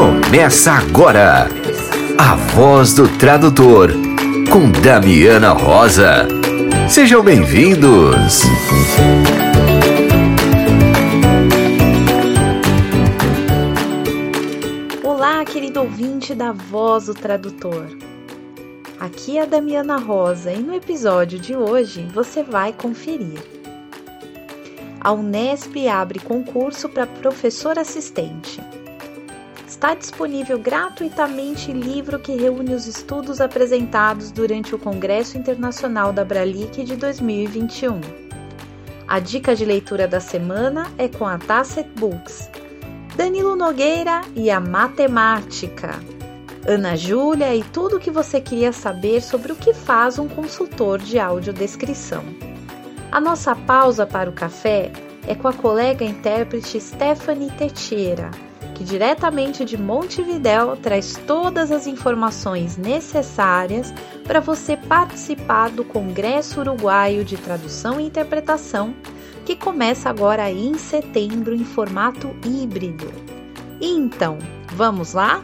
Começa agora. A voz do tradutor com Damiana Rosa. Sejam bem-vindos. Olá, querido ouvinte da Voz do Tradutor. Aqui é a Damiana Rosa e no episódio de hoje você vai conferir. A Unesp abre concurso para professor assistente. Está disponível gratuitamente livro que reúne os estudos apresentados durante o Congresso Internacional da Bralic de 2021. A dica de leitura da semana é com a Tasset Books. Danilo Nogueira e a matemática. Ana Júlia e tudo o que você queria saber sobre o que faz um consultor de audiodescrição. A nossa pausa para o café é com a colega intérprete Stephanie Teixeira, que diretamente de Montevidéu traz todas as informações necessárias para você participar do Congresso Uruguaio de Tradução e Interpretação, que começa agora em setembro em formato híbrido. E então, vamos lá?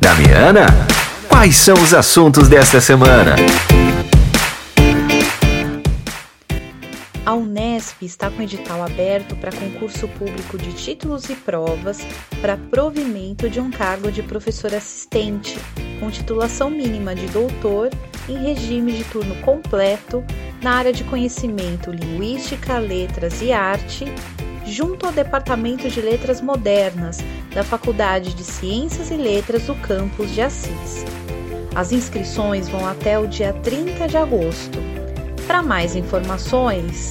Damiana, quais são os assuntos desta semana? A Unesp está com edital aberto para concurso público de títulos e provas para provimento de um cargo de professor assistente, com titulação mínima de doutor em regime de turno completo na área de conhecimento linguística, letras e arte junto ao Departamento de Letras Modernas da Faculdade de Ciências e Letras do campus de Assis. As inscrições vão até o dia 30 de agosto. Para mais informações,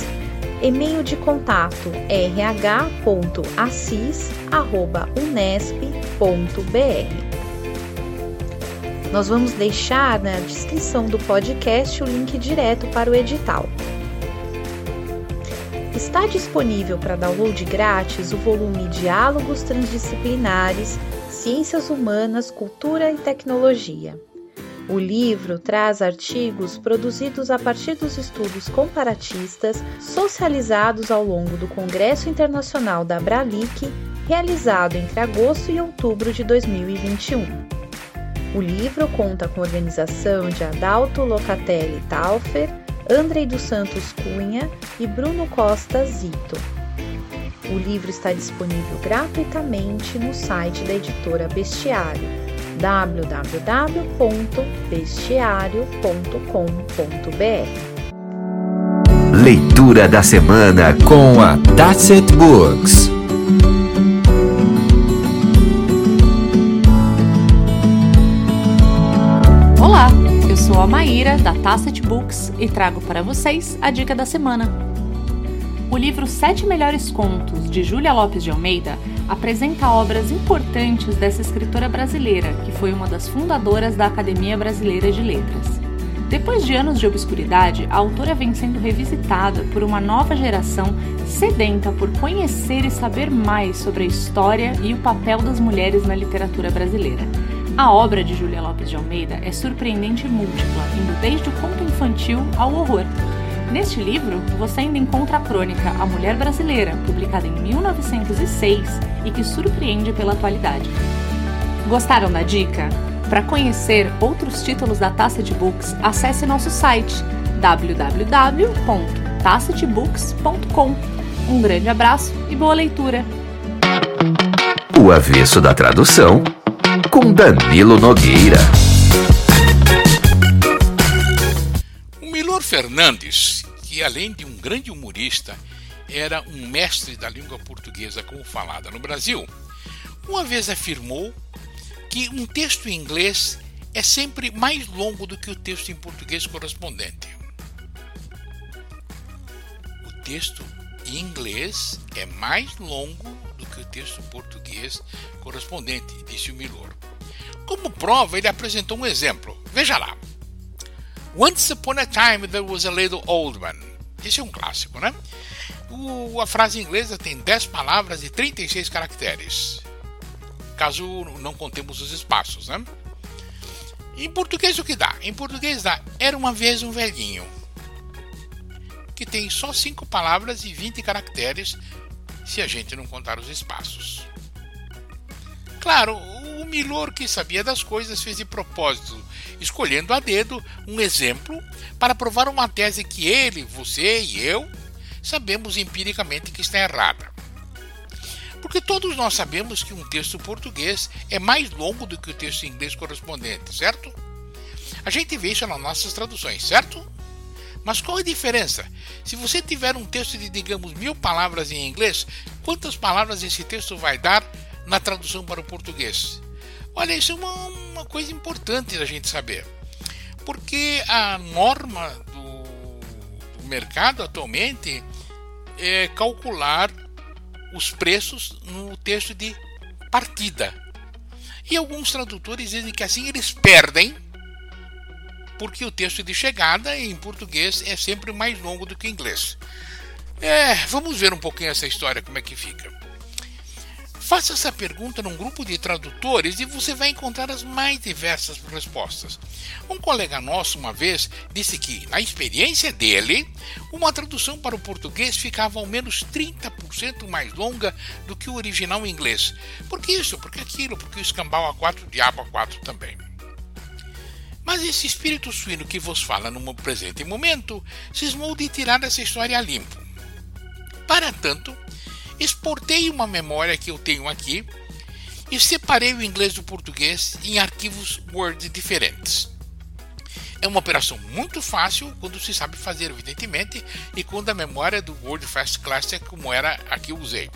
e-mail de contato rh.assis.unesp.br. Nós vamos deixar na descrição do podcast o link direto para o edital. Está disponível para download grátis o volume Diálogos Transdisciplinares, Ciências Humanas, Cultura e Tecnologia. O livro traz artigos produzidos a partir dos estudos comparatistas socializados ao longo do Congresso Internacional da Bralic, realizado entre agosto e outubro de 2021. O livro conta com a organização de Adalto Locatelli Taufer, Andrei dos Santos Cunha e Bruno Costa Zito. O livro está disponível gratuitamente no site da editora Bestiário www.bestiario.com.br. Leitura da semana com a Tasset Books. sou a Maíra, da Tasset Books, e trago para vocês a dica da semana. O livro Sete Melhores Contos, de Júlia Lopes de Almeida, apresenta obras importantes dessa escritora brasileira, que foi uma das fundadoras da Academia Brasileira de Letras. Depois de anos de obscuridade, a autora vem sendo revisitada por uma nova geração sedenta por conhecer e saber mais sobre a história e o papel das mulheres na literatura brasileira. A obra de Júlia Lopes de Almeida é surpreendente e múltipla, indo desde o conto infantil ao horror. Neste livro, você ainda encontra a crônica A Mulher Brasileira, publicada em 1906 e que surpreende pela atualidade. Gostaram da dica? Para conhecer outros títulos da Tacit Books, acesse nosso site www.tacitbooks.com. Um grande abraço e boa leitura! O avesso da tradução com Danilo Nogueira. Milor Fernandes, que além de um grande humorista, era um mestre da língua portuguesa como falada no Brasil, uma vez afirmou que um texto em inglês é sempre mais longo do que o texto em português correspondente. O texto em inglês é mais longo do que o texto português correspondente, disse o Milor. Como prova, ele apresentou um exemplo. Veja lá. Once upon a time there was a little old man. Esse é um clássico, né? O, a frase inglesa tem 10 palavras e 36 caracteres. Caso não contemos os espaços, né? Em português o que dá? Em português dá Era uma vez um velhinho. Que tem só 5 palavras e 20 caracteres se a gente não contar os espaços. Claro, o Milor, que sabia das coisas, fez de propósito, escolhendo a dedo um exemplo para provar uma tese que ele, você e eu sabemos empiricamente que está errada. Porque todos nós sabemos que um texto português é mais longo do que o texto inglês correspondente, certo? A gente vê isso nas nossas traduções, certo? Mas qual a diferença? Se você tiver um texto de, digamos, mil palavras em inglês, quantas palavras esse texto vai dar na tradução para o português? Olha, isso é uma, uma coisa importante da gente saber. Porque a norma do, do mercado atualmente é calcular os preços no texto de partida. E alguns tradutores dizem que assim eles perdem porque o texto de chegada em português é sempre mais longo do que em inglês. É, vamos ver um pouquinho essa história, como é que fica. Faça essa pergunta num grupo de tradutores e você vai encontrar as mais diversas respostas. Um colega nosso, uma vez, disse que, na experiência dele, uma tradução para o português ficava ao menos 30% mais longa do que o original em inglês. Por que isso? Porque aquilo, porque o escambau A4, o diabo A4 também. Mas esse espírito suíno que vos fala no presente momento cismou de tirar essa história a limpo. Para tanto, exportei uma memória que eu tenho aqui e separei o inglês do português em arquivos Word diferentes. É uma operação muito fácil quando se sabe fazer, evidentemente, e quando a memória do Word Fast Classic, como era a que eu usei.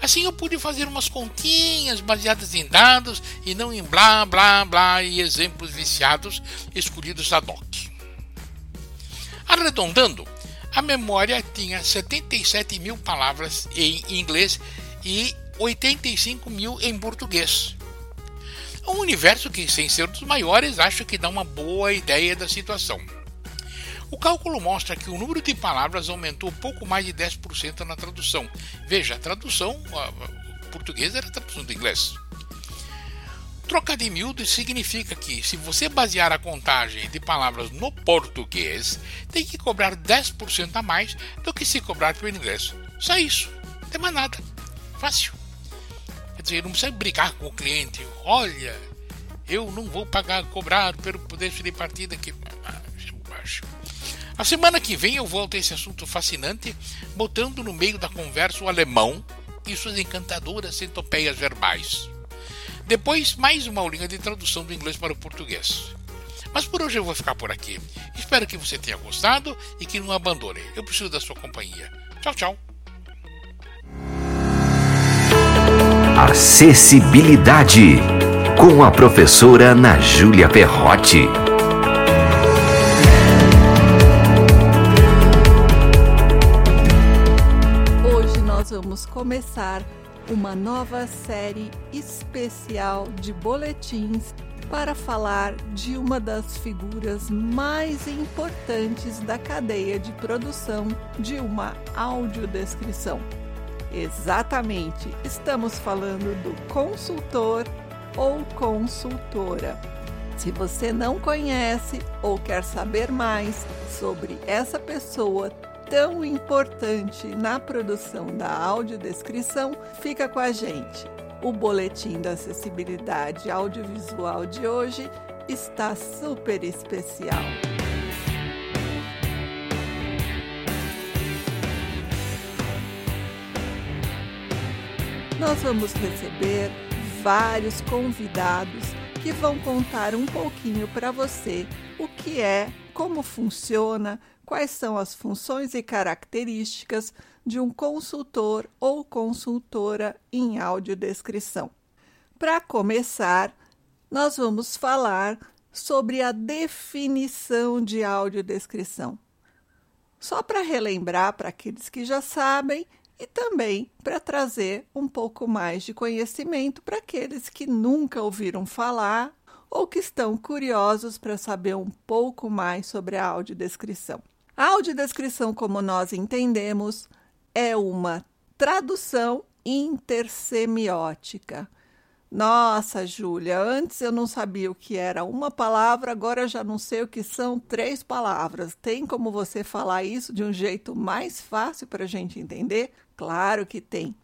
Assim eu pude fazer umas continhas baseadas em dados e não em blá blá blá e exemplos viciados escolhidos ad hoc. Arredondando, a memória tinha 77 mil palavras em inglês e 85 mil em português. Um universo que, sem ser dos maiores, acho que dá uma boa ideia da situação. O cálculo mostra que o número de palavras aumentou pouco mais de 10% na tradução. Veja, a tradução, o português era a tradução do inglês. Troca de miúdos significa que, se você basear a contagem de palavras no português, tem que cobrar 10% a mais do que se cobrar pelo inglês. Só isso, não tem mais nada. Fácil. Quer dizer, não precisa brigar com o cliente. Olha, eu não vou pagar, cobrar pelo poder de partida que. Ah, a semana que vem eu volto a esse assunto fascinante, botando no meio da conversa o alemão e suas encantadoras centopeias verbais. Depois, mais uma aulinha de tradução do inglês para o português. Mas por hoje eu vou ficar por aqui. Espero que você tenha gostado e que não abandone. Eu preciso da sua companhia. Tchau, tchau. Acessibilidade com a professora Ana Júlia Perrotti. vamos começar uma nova série especial de boletins para falar de uma das figuras mais importantes da cadeia de produção de uma audiodescrição. Exatamente, estamos falando do consultor ou consultora. Se você não conhece ou quer saber mais sobre essa pessoa tão importante na produção da audiodescrição, fica com a gente. O Boletim da Acessibilidade Audiovisual de hoje está super especial. Nós vamos receber vários convidados que vão contar um pouquinho para você o que é, como funciona, quais são as funções e características de um consultor ou consultora em audiodescrição. Para começar, nós vamos falar sobre a definição de audiodescrição. Só para relembrar para aqueles que já sabem e também para trazer um pouco mais de conhecimento para aqueles que nunca ouviram falar ou que estão curiosos para saber um pouco mais sobre a audiodescrição. A audiodescrição, como nós entendemos, é uma tradução intersemiótica. Nossa, Júlia, antes eu não sabia o que era uma palavra, agora eu já não sei o que são três palavras. Tem como você falar isso de um jeito mais fácil para a gente entender? Claro que tem.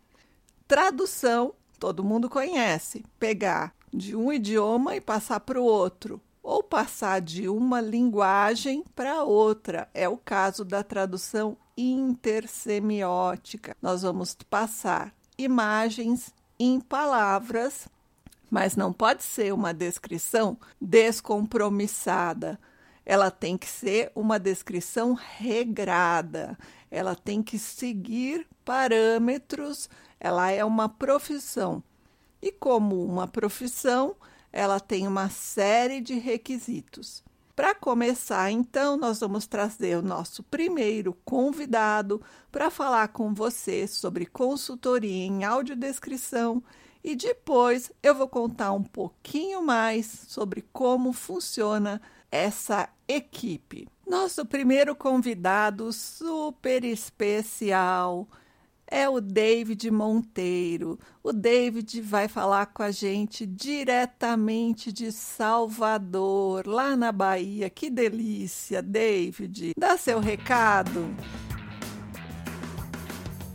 Tradução todo mundo conhece: pegar de um idioma e passar para o outro, ou passar de uma linguagem para outra. É o caso da tradução intersemiótica. Nós vamos passar imagens em palavras, mas não pode ser uma descrição descompromissada. Ela tem que ser uma descrição regrada, ela tem que seguir parâmetros, ela é uma profissão. E como uma profissão, ela tem uma série de requisitos. Para começar, então, nós vamos trazer o nosso primeiro convidado para falar com você sobre consultoria em audiodescrição e depois eu vou contar um pouquinho mais sobre como funciona essa equipe. Nosso primeiro convidado super especial é o David Monteiro. O David vai falar com a gente diretamente de Salvador, lá na Bahia. Que delícia, David! Dá seu recado.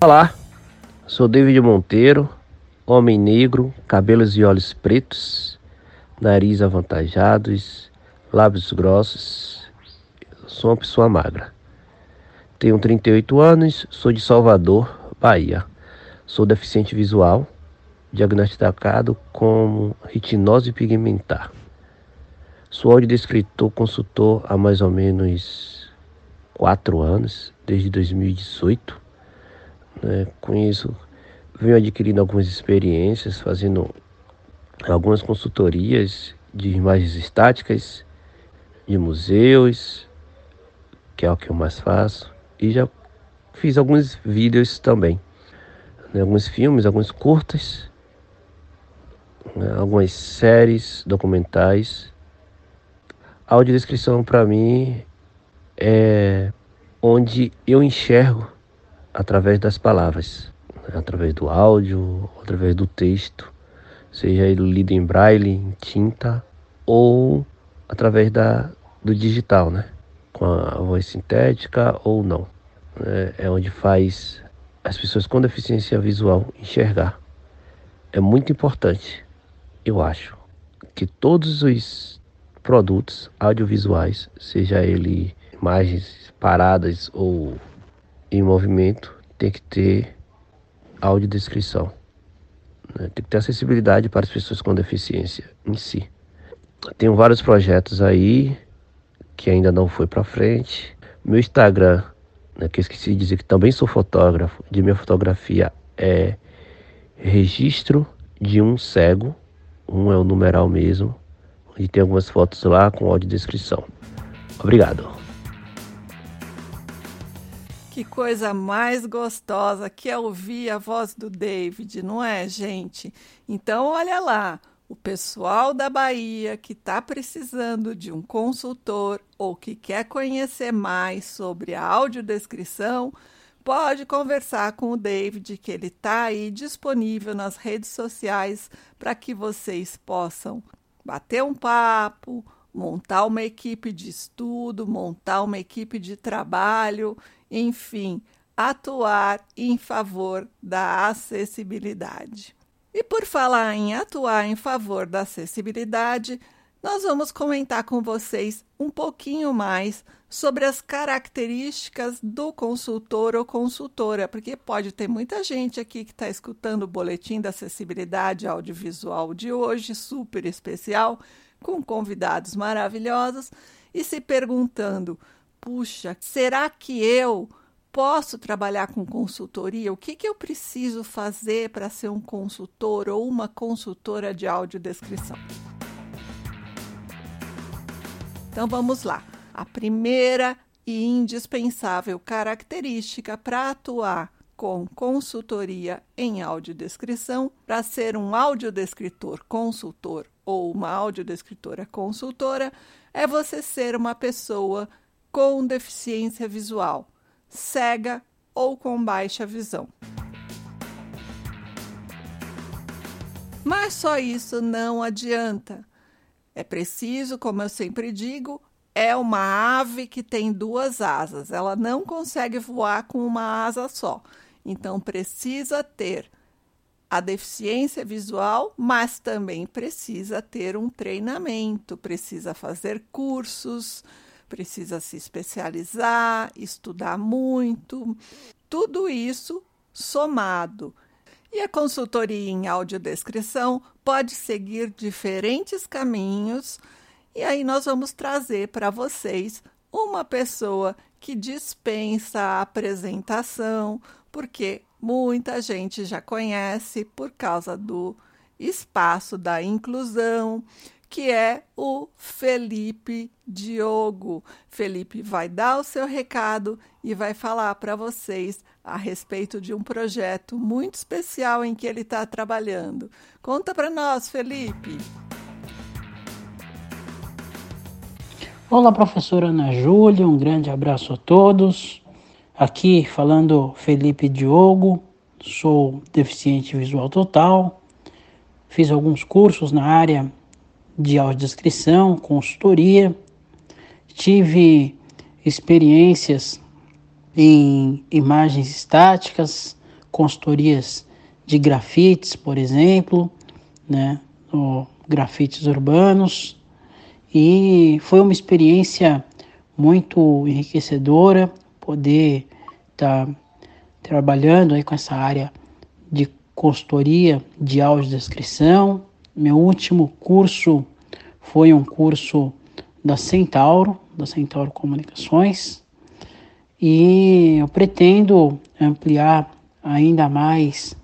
Olá, sou David Monteiro, homem negro, cabelos e olhos pretos, nariz avantajados, lábios grossos. Sou uma pessoa magra. Tenho 38 anos, sou de Salvador, Bahia. Sou deficiente visual, diagnosticado com retinose pigmentar. Sou audiodescritor consultor há mais ou menos quatro anos, desde 2018. Né? Com isso, venho adquirindo algumas experiências, fazendo algumas consultorias de imagens estáticas, de museus, que é o que eu mais faço, e já fiz alguns vídeos também, né, alguns filmes, alguns curtas, né, algumas séries documentais. A audiodescrição para mim é onde eu enxergo através das palavras, né, através do áudio, através do texto, seja ele lido em braille, em tinta ou através da, do digital, né? Com a voz sintética ou não é onde faz as pessoas com deficiência visual enxergar. É muito importante, eu acho, que todos os produtos audiovisuais, seja ele imagens paradas ou em movimento, tem que ter audiodescrição. Né? Tem que ter acessibilidade para as pessoas com deficiência em si. Tenho vários projetos aí que ainda não foi para frente. Meu Instagram né, que eu esqueci de dizer que também sou fotógrafo, de minha fotografia é registro de um cego, um é o numeral mesmo, e tem algumas fotos lá com audiodescrição. Obrigado. Que coisa mais gostosa que é ouvir a voz do David, não é, gente? Então, olha lá, o pessoal da Bahia que está precisando de um consultor ou que quer conhecer mais sobre a audiodescrição, pode conversar com o David, que ele está aí disponível nas redes sociais para que vocês possam bater um papo, montar uma equipe de estudo, montar uma equipe de trabalho, enfim, atuar em favor da acessibilidade. E por falar em atuar em favor da acessibilidade, nós vamos comentar com vocês um pouquinho mais sobre as características do consultor ou consultora, porque pode ter muita gente aqui que está escutando o boletim da acessibilidade audiovisual de hoje, super especial, com convidados maravilhosos, e se perguntando: puxa, será que eu posso trabalhar com consultoria? O que, que eu preciso fazer para ser um consultor ou uma consultora de audiodescrição? Então vamos lá. A primeira e indispensável característica para atuar com consultoria em audiodescrição, para ser um audiodescritor consultor ou uma audiodescritora consultora, é você ser uma pessoa com deficiência visual cega ou com baixa visão. Mas só isso não adianta. É preciso, como eu sempre digo, é uma ave que tem duas asas. Ela não consegue voar com uma asa só. Então precisa ter a deficiência visual, mas também precisa ter um treinamento, precisa fazer cursos, precisa se especializar, estudar muito. Tudo isso somado. E a consultoria em audiodescrição pode seguir diferentes caminhos, e aí nós vamos trazer para vocês uma pessoa que dispensa a apresentação, porque muita gente já conhece por causa do espaço da inclusão, que é o Felipe Diogo. Felipe vai dar o seu recado e vai falar para vocês a respeito de um projeto muito especial em que ele está trabalhando. Conta para nós, Felipe. Olá, professora Ana Júlia, um grande abraço a todos. Aqui falando Felipe Diogo, sou deficiente visual total, fiz alguns cursos na área de audiodescrição, consultoria, tive experiências em imagens estáticas, consultorias de grafites, por exemplo, né, grafites urbanos, e foi uma experiência muito enriquecedora poder estar tá trabalhando aí com essa área de consultoria de audiodescrição. Meu último curso foi um curso da Centauro, da Centauro Comunicações, e eu pretendo ampliar ainda mais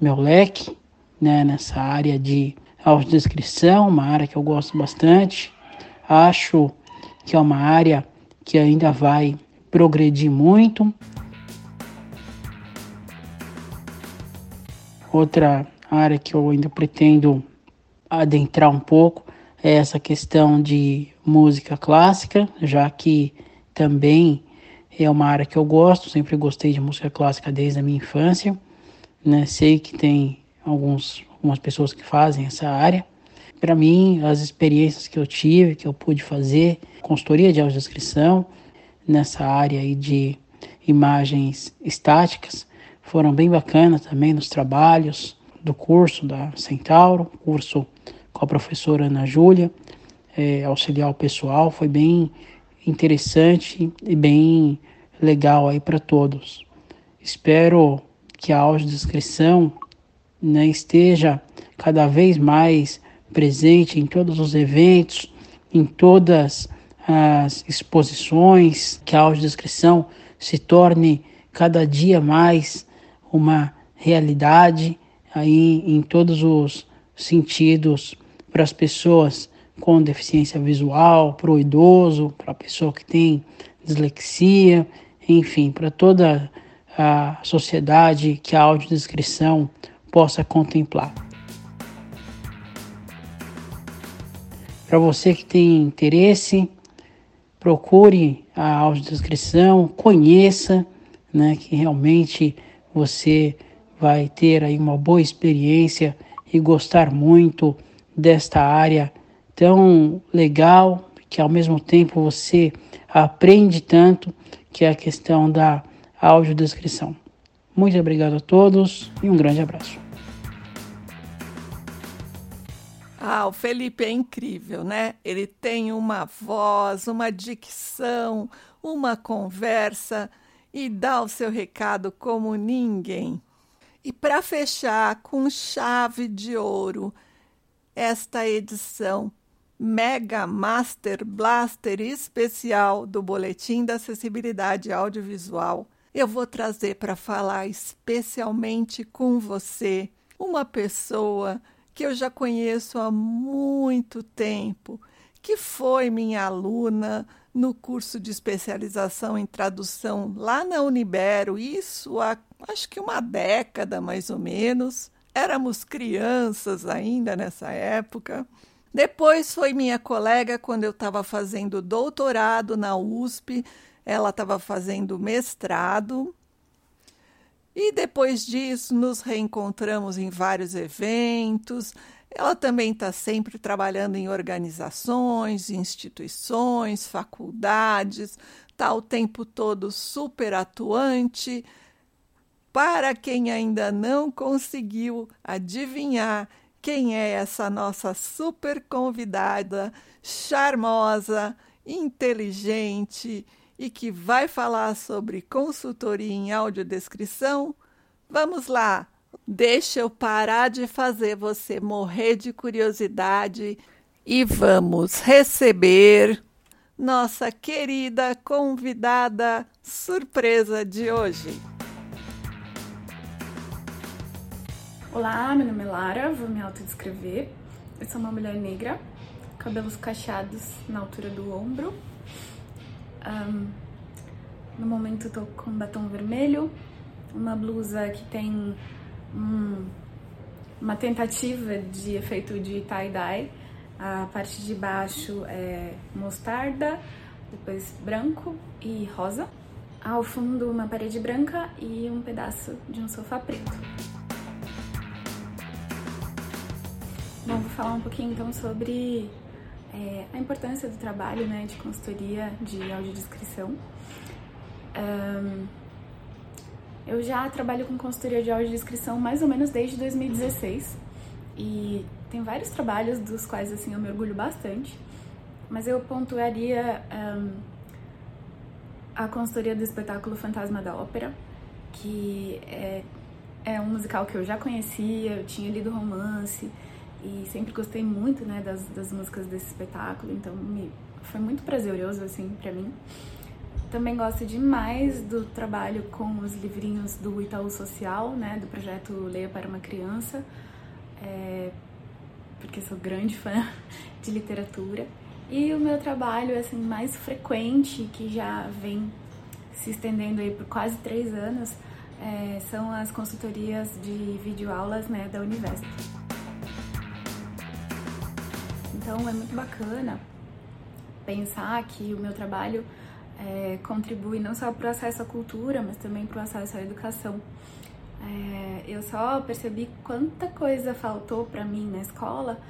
meu leque né, nessa área de audiodescrição, uma área que eu gosto bastante. Acho que é uma área que ainda vai progredir muito. Outra área que eu ainda pretendo adentrar um pouco essa questão de música clássica, já que também é uma área que eu gosto, sempre gostei de música clássica desde a minha infância. Né? Sei que tem alguns, algumas pessoas que fazem essa área, para mim, as experiências que eu tive, que eu pude fazer, consultoria de audiodescrição, nessa área aí de imagens estáticas, foram bem bacanas também nos trabalhos do curso da Centauro, curso com a professora Ana Júlia, é, auxiliar o pessoal, foi bem interessante e bem legal aí para todos. Espero que a audiodescrição né, esteja cada vez mais presente em todos os eventos, em todas as exposições, que a audiodescrição se torne cada dia mais uma realidade aí em todos os sentidos para as pessoas com deficiência visual, para o idoso, para a pessoa que tem dislexia, enfim, para toda a sociedade que a audiodescrição possa contemplar. Para você que tem interesse, procure a audiodescrição, conheça, né, que realmente você vai ter aí uma boa experiência e gostar muito desta área tão legal, que ao mesmo tempo você aprende tanto, que é a questão da audiodescrição. Muito obrigado a todos e um grande abraço. Ah, o Felipe é incrível, né? Ele tem uma voz, uma dicção, uma conversa e dá o seu recado como ninguém. E para fechar com chave de ouro esta edição Mega Master Blaster especial do Boletim da Acessibilidade Audiovisual, eu vou trazer para falar especialmente com você uma pessoa que eu já conheço há muito tempo, que foi minha aluna no curso de especialização em tradução lá na Unibero, isso há acho que uma década mais ou menos. Éramos crianças ainda nessa época. Depois foi minha colega quando eu estava fazendo doutorado na USP, ela estava fazendo mestrado e depois disso, nos reencontramos em vários eventos. Ela também está sempre trabalhando em organizações, instituições, faculdades, está o tempo todo super atuante. Para quem ainda não conseguiu adivinhar quem é essa nossa super convidada, charmosa, inteligente e que vai falar sobre consultoria em audiodescrição, vamos lá! Deixa eu parar de fazer você morrer de curiosidade e vamos receber nossa querida convidada surpresa de hoje. Olá, meu nome é Lara, vou me autodescrever. Eu sou uma mulher negra, cabelos cacheados na altura do ombro. Um, no momento tô com batom vermelho, uma blusa que tem um, uma tentativa de efeito de tie-dye. A parte de baixo é mostarda, depois branco e rosa. Ao fundo, uma parede branca e um pedaço de um sofá preto. Bom, vou falar um pouquinho então sobre é, a importância do trabalho né, de consultoria de audiodescrição. Um, eu já trabalho com consultoria de audiodescrição mais ou menos desde 2016 e tem vários trabalhos dos quais assim eu me orgulho bastante, mas eu pontuaria um, a consultoria do espetáculo Fantasma da Ópera, que é, é um musical que eu já conhecia, eu tinha lido romance, e sempre gostei muito, né, das, das músicas desse espetáculo, então me, foi muito prazeroso, assim, para mim. Também gosto demais do trabalho com os livrinhos do Itaú Social, né, do projeto Leia para uma Criança, é, porque sou grande fã de literatura. E o meu trabalho, assim, mais frequente, que já vem se estendendo aí por quase três anos, é, são as consultorias de videoaulas, né, da Univesp. Então é muito bacana pensar que o meu trabalho é, contribui não só para o acesso à cultura, mas também para o acesso à educação. É, eu só percebi quanta coisa faltou para mim na escola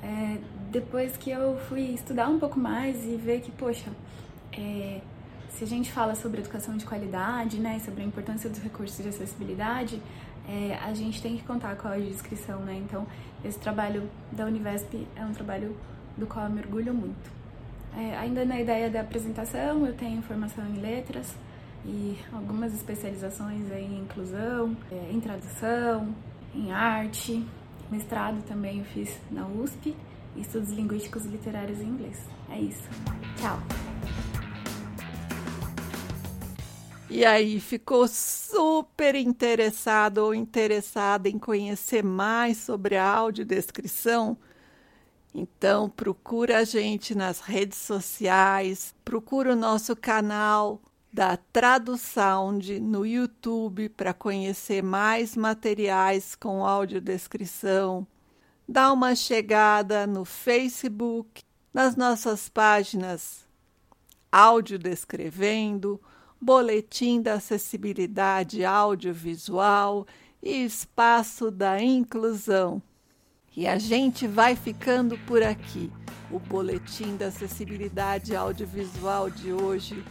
é, depois que eu fui estudar um pouco mais e ver que, poxa, é, se a gente fala sobre educação de qualidade, né, sobre a importância dos recursos de acessibilidade, é, a gente tem que contar com a audiodescrição, né? Então, esse trabalho da Univesp é um trabalho do qual eu me orgulho muito. É, ainda na ideia da apresentação, eu tenho formação em letras e algumas especializações em inclusão, é, em tradução, em arte. Mestrado também eu fiz na USP, estudos linguísticos literários em inglês. É isso. Tchau! E aí, ficou super interessado ou interessada em conhecer mais sobre a audiodescrição? Então, procura a gente nas redes sociais, procura o nosso canal da Tradução no YouTube para conhecer mais materiais com audiodescrição. Dá uma chegada no Facebook, nas nossas páginas Audiodescrevendo, Boletim da Acessibilidade Audiovisual e Espaço da Inclusão. E a gente vai ficando por aqui. O Boletim da Acessibilidade Audiovisual de hoje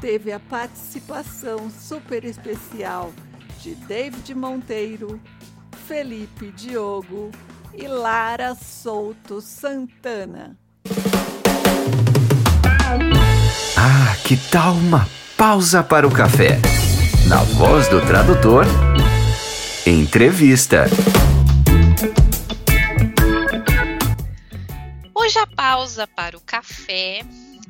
teve a participação super especial de David Monteiro, Felipe Diogo e Lara Souto Santana. Ah, que tal uma pausa para o café? Na voz do tradutor, entrevista. Hoje a pausa para o café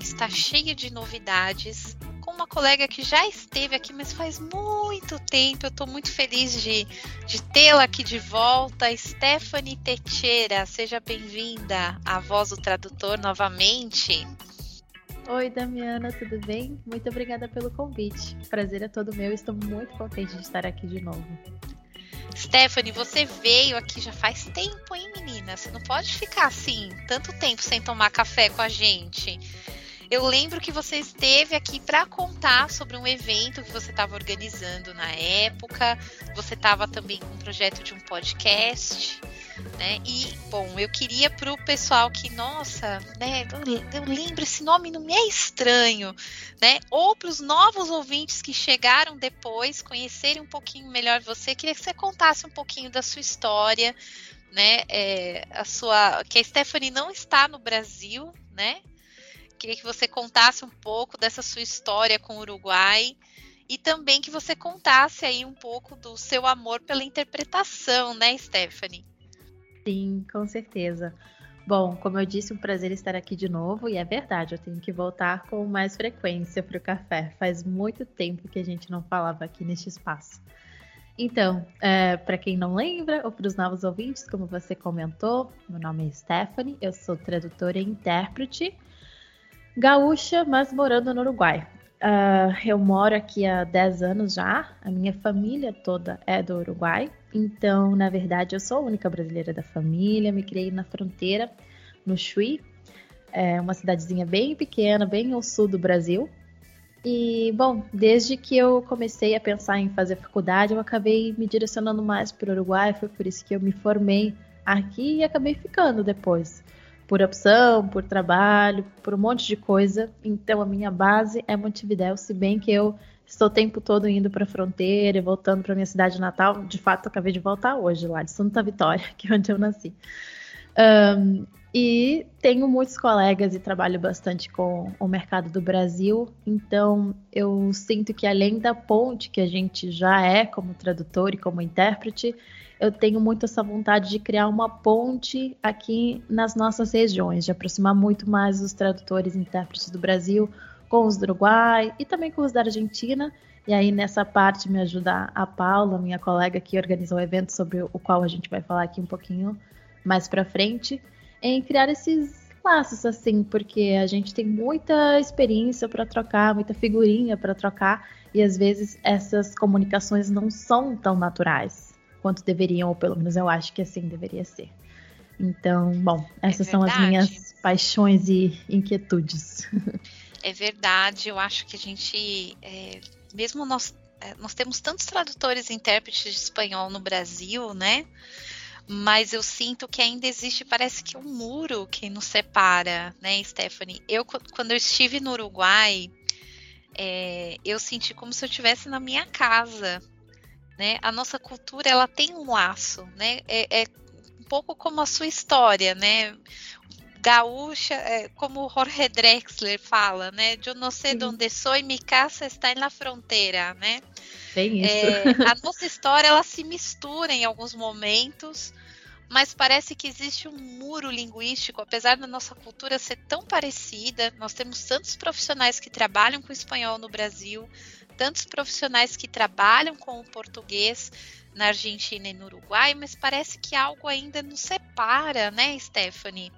está cheia de novidades com uma colega que já esteve aqui, mas faz muito tempo. Eu estou muito feliz de, de tê-la aqui de volta. Stephanie Teixeira, seja bem-vinda à Voz do Tradutor novamente. Oi, Damiana, tudo bem? Muito obrigada pelo convite. Prazer é todo meu, estou muito contente de estar aqui de novo. Stephanie, você veio aqui já faz tempo, hein, menina? Você não pode ficar assim, tanto tempo sem tomar café com a gente. Eu lembro que você esteve aqui para contar sobre um evento que você estava organizando na época. Você estava também com um projeto de um podcast. Né? E, bom, eu queria para o pessoal que, nossa, né, eu, lembro, esse nome não me é estranho, né? Ou para os novos ouvintes que chegaram depois, conhecerem um pouquinho melhor você, queria que você contasse um pouquinho da sua história, né? É, a sua, que a Stephanie não está no Brasil, né? Queria que você contasse um pouco dessa sua história com o Uruguai e também que você contasse aí um pouco do seu amor pela interpretação, né, Stephanie? Sim, com certeza. Bom, como eu disse, um prazer estar aqui de novo e é verdade, eu tenho que voltar com mais frequência para o café. Faz muito tempo que a gente não falava aqui neste espaço. Então, é, para quem não lembra, ou para os novos ouvintes, como você comentou, meu nome é Stephanie, eu sou tradutora e intérprete gaúcha, mas morando no Uruguai. Uh, eu moro aqui há 10 anos já, a minha família toda é do Uruguai, então, na verdade, eu sou a única brasileira da família, me criei na fronteira, no Chuí, é uma cidadezinha bem pequena, bem ao sul do Brasil. E, bom, desde que eu comecei a pensar em fazer faculdade, eu acabei me direcionando mais para o Uruguai, foi por isso que eu me formei aqui e acabei ficando depois por opção, por trabalho, por um monte de coisa. Então a minha base é Montevidéu, se bem que eu estou o tempo todo indo para a fronteira voltando para minha cidade natal. De fato, acabei de voltar hoje lá de Santa Vitória, que é onde eu nasci. Um, e tenho muitos colegas e trabalho bastante com o mercado do Brasil, então eu sinto que além da ponte que a gente já é como tradutor e como intérprete, eu tenho muito essa vontade de criar uma ponte aqui nas nossas regiões, de aproximar muito mais os tradutores e intérpretes do Brasil com os do Uruguai e também com os da Argentina. E aí, nessa parte, me ajuda a Paula, minha colega que organizou o evento, sobre o qual a gente vai falar aqui um pouquinho mais para frente, em criar esses laços, assim, porque a gente tem muita experiência para trocar, muita figurinha para trocar, e às vezes essas comunicações não são tão naturais quanto deveriam, ou pelo menos eu acho que assim deveria ser. Então, bom, essas é são as minhas paixões e inquietudes. É verdade, eu acho que a gente, é, mesmo nós, é, nós temos tantos tradutores e intérpretes de espanhol no Brasil, né? Mas eu sinto que ainda existe, parece que um muro que nos separa, né, Stephanie? Eu, quando eu estive no Uruguai, é, eu senti como se eu estivesse na minha casa, né? A nossa cultura ela tem um laço, né? É, é um pouco como a sua história, né? Gaúcha, é, como Jorge Drexler fala, né? Eu não sei de onde sou e minha casa está na fronteira, né? Tem isso. É, a nossa história ela se mistura em alguns momentos, mas parece que existe um muro linguístico, apesar da nossa cultura ser tão parecida. Nós temos tantos profissionais que trabalham com espanhol no Brasil, tantos profissionais que trabalham com o português na Argentina e no Uruguai, mas parece que algo ainda nos separa, né, Stephanie?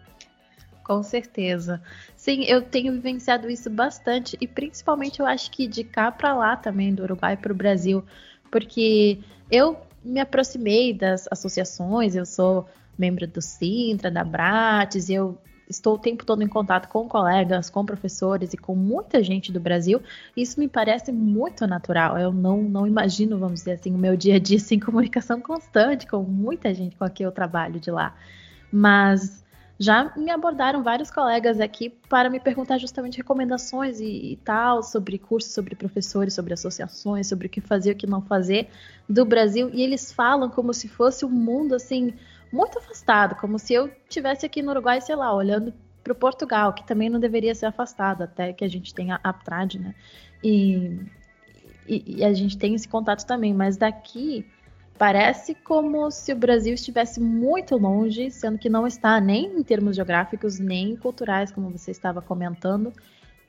Com certeza. Sim, eu tenho vivenciado isso bastante e principalmente eu acho que de cá para lá também, do Uruguai para o Brasil, porque eu me aproximei das associações, eu sou membro do Sintra, da Bratis, eu estou o tempo todo em contato com colegas, com professores e com muita gente do Brasil. Isso me parece muito natural. Eu não, não imagino, vamos dizer assim, o meu dia a dia sem comunicação constante com muita gente com a que eu trabalho de lá. Mas já me abordaram vários colegas aqui para me perguntar justamente recomendações e, e, tal sobre cursos, sobre professores, sobre associações, sobre o que fazer e o que não fazer do Brasil. E eles falam como se fosse um mundo assim muito afastado, como se eu tivesse aqui no Uruguai, sei lá, olhando para o Portugal, que também não deveria ser afastado, até que a gente tenha a Aptrad, né? E, e, e, a gente tem esse contato também, mas daqui parece como se o Brasil estivesse muito longe, sendo que não está nem em termos geográficos, nem culturais, como você estava comentando.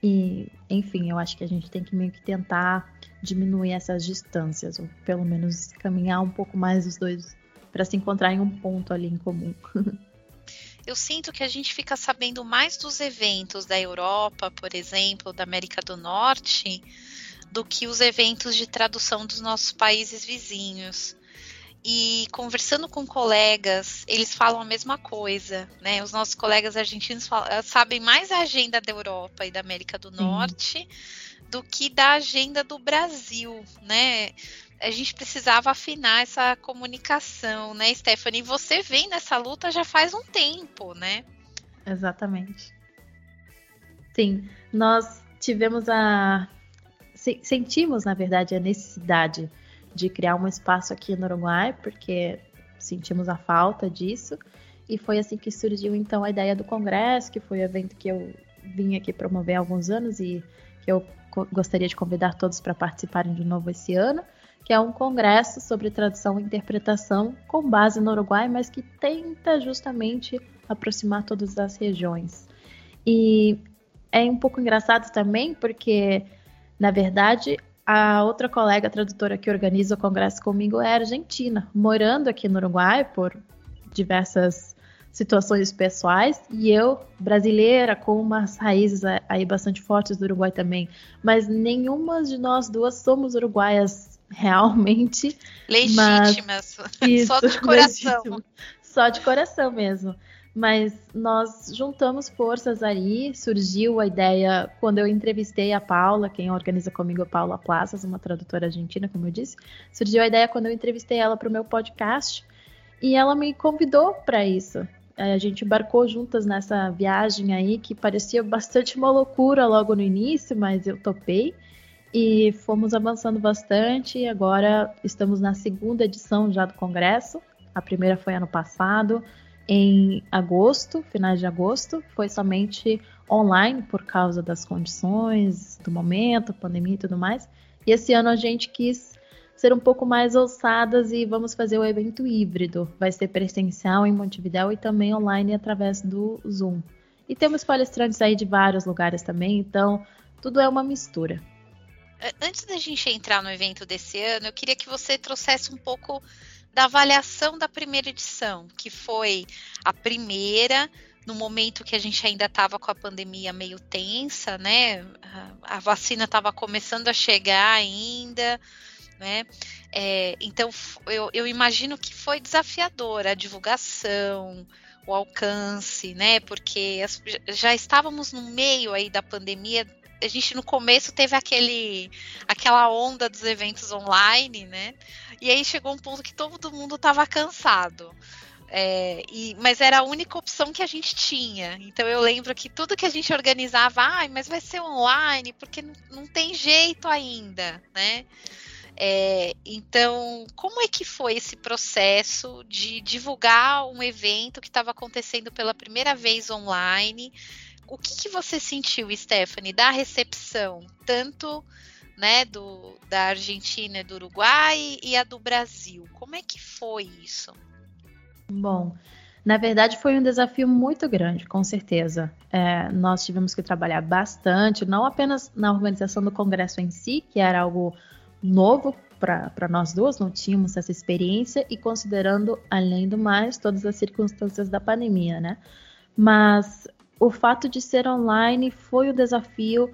E, enfim, eu acho que a gente tem que meio que tentar diminuir essas distâncias, ou pelo menos caminhar um pouco mais os dois para se encontrar em um ponto ali em comum. Eu sinto que a gente fica sabendo mais dos eventos da Europa, por exemplo, da América do Norte, do que os eventos de tradução dos nossos países vizinhos. E conversando com colegas, eles falam a mesma coisa, né? Os nossos colegas argentinos falam, sabem mais a agenda da Europa e da América do Norte do que da agenda do Brasil, né? a gente precisava afinar essa comunicação, né, Stephanie? Você vem nessa luta já faz um tempo, né? Exatamente. Sim, nós tivemos a. Sentimos, na verdade, a necessidade de criar um espaço aqui no Uruguai, porque sentimos a falta disso. E foi assim que surgiu então a ideia do congresso, que foi o evento que eu vim aqui promover há alguns anos e que eu gostaria de convidar todos para participarem de novo esse ano, que é um congresso sobre tradução e interpretação com base no Uruguai, mas que tenta justamente aproximar todas as regiões. E é um pouco engraçado também, porque, na verdade, a outra colega tradutora que organiza o congresso comigo é argentina, morando aqui no Uruguai por diversas situações pessoais. E eu brasileira com umas raízes aí bastante fortes do Uruguai também, mas nenhuma de nós duas somos uruguaias realmente. Legítimas, mas... só de coração, legítimo. só de coração mesmo. Mas nós juntamos forças aí, surgiu a ideia quando eu entrevistei a Paula, quem organiza comigo é a Paula Plazas, uma tradutora argentina, como eu disse. Surgiu a ideia quando eu entrevistei ela para o meu podcast e ela me convidou para isso. É, a gente embarcou juntas nessa viagem aí que parecia bastante uma loucura logo no início, mas eu topei e fomos avançando bastante. E agora estamos na segunda edição já do congresso. A primeira foi ano passado, em agosto, finais de agosto, foi somente online por causa das condições do momento, pandemia e tudo mais. E esse ano a gente quis ser um pouco mais ousadas e vamos fazer o evento híbrido. Vai ser presencial em Montevideo e também online através do Zoom. E temos palestrantes aí de vários lugares também, então tudo é uma mistura. Antes da gente entrar no evento desse ano, eu queria que você trouxesse um pouco da avaliação da primeira edição, que foi a primeira no momento que a gente ainda estava com a pandemia meio tensa, né? A vacina estava começando a chegar ainda né? É, então eu, eu imagino que foi desafiadora a divulgação, o alcance, né? Porque as, já estávamos no meio aí da pandemia. A gente no começo teve aquele, aquela onda dos eventos online, né? E aí chegou um ponto que todo mundo estava cansado. É, e, mas era a única opção que a gente tinha. Então eu lembro que tudo que a gente organizava, ah, mas vai ser online, porque não, não tem jeito ainda, né? É, então, como é que foi esse processo de divulgar um evento que estava acontecendo pela primeira vez online? O que, que, você sentiu, Stephanie, da recepção, tanto né, do, da Argentina e do Uruguai e a do Brasil? Como é que foi isso? Bom, na verdade foi um desafio muito grande, com certeza. É, nós tivemos que trabalhar bastante, não apenas na organização do congresso em si, que era algo novo para nós duas, não tínhamos essa experiência e considerando, além do mais, todas as circunstâncias da pandemia, né? Mas o fato de ser online foi o desafio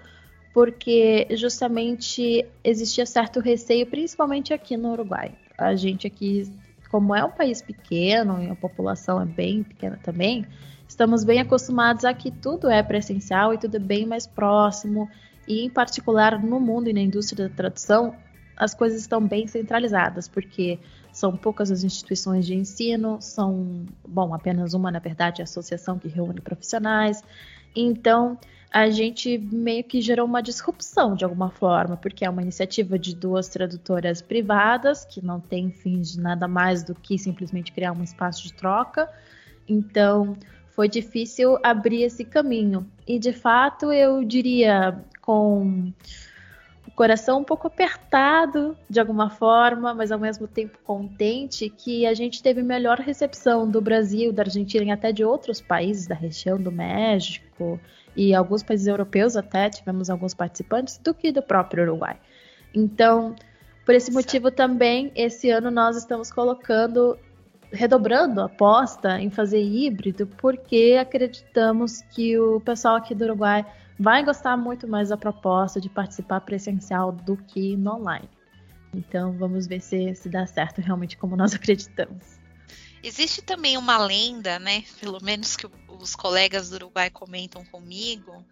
porque justamente existia certo receio, principalmente aqui no Uruguai. A gente aqui, como é um país pequeno e a população é bem pequena também, estamos bem acostumados a que tudo é presencial e tudo é bem mais próximo. E em particular no mundo e na indústria da tradução, as coisas estão bem centralizadas, porque são poucas as instituições de ensino, são, bom, apenas uma, na verdade, a associação que reúne profissionais. Então, a gente meio que gerou uma disrupção de alguma forma, porque é uma iniciativa de duas tradutoras privadas, que não tem fins de nada mais do que simplesmente criar um espaço de troca. Então, foi difícil abrir esse caminho. E, de fato, eu diria com coração um pouco apertado de alguma forma, mas ao mesmo tempo contente que a gente teve melhor recepção do Brasil, da Argentina e até de outros países da região, do México e alguns países europeus até tivemos alguns participantes do que do próprio Uruguai. Então, por esse motivo também, esse ano nós estamos colocando redobrando a aposta em fazer híbrido, porque acreditamos que o pessoal aqui do Uruguai vai gostar muito mais da proposta de participar presencial do que no online. Então vamos ver se, se dá certo realmente como nós acreditamos. Existe também uma lenda, né? Pelo menos que os colegas do Uruguai comentam comigo,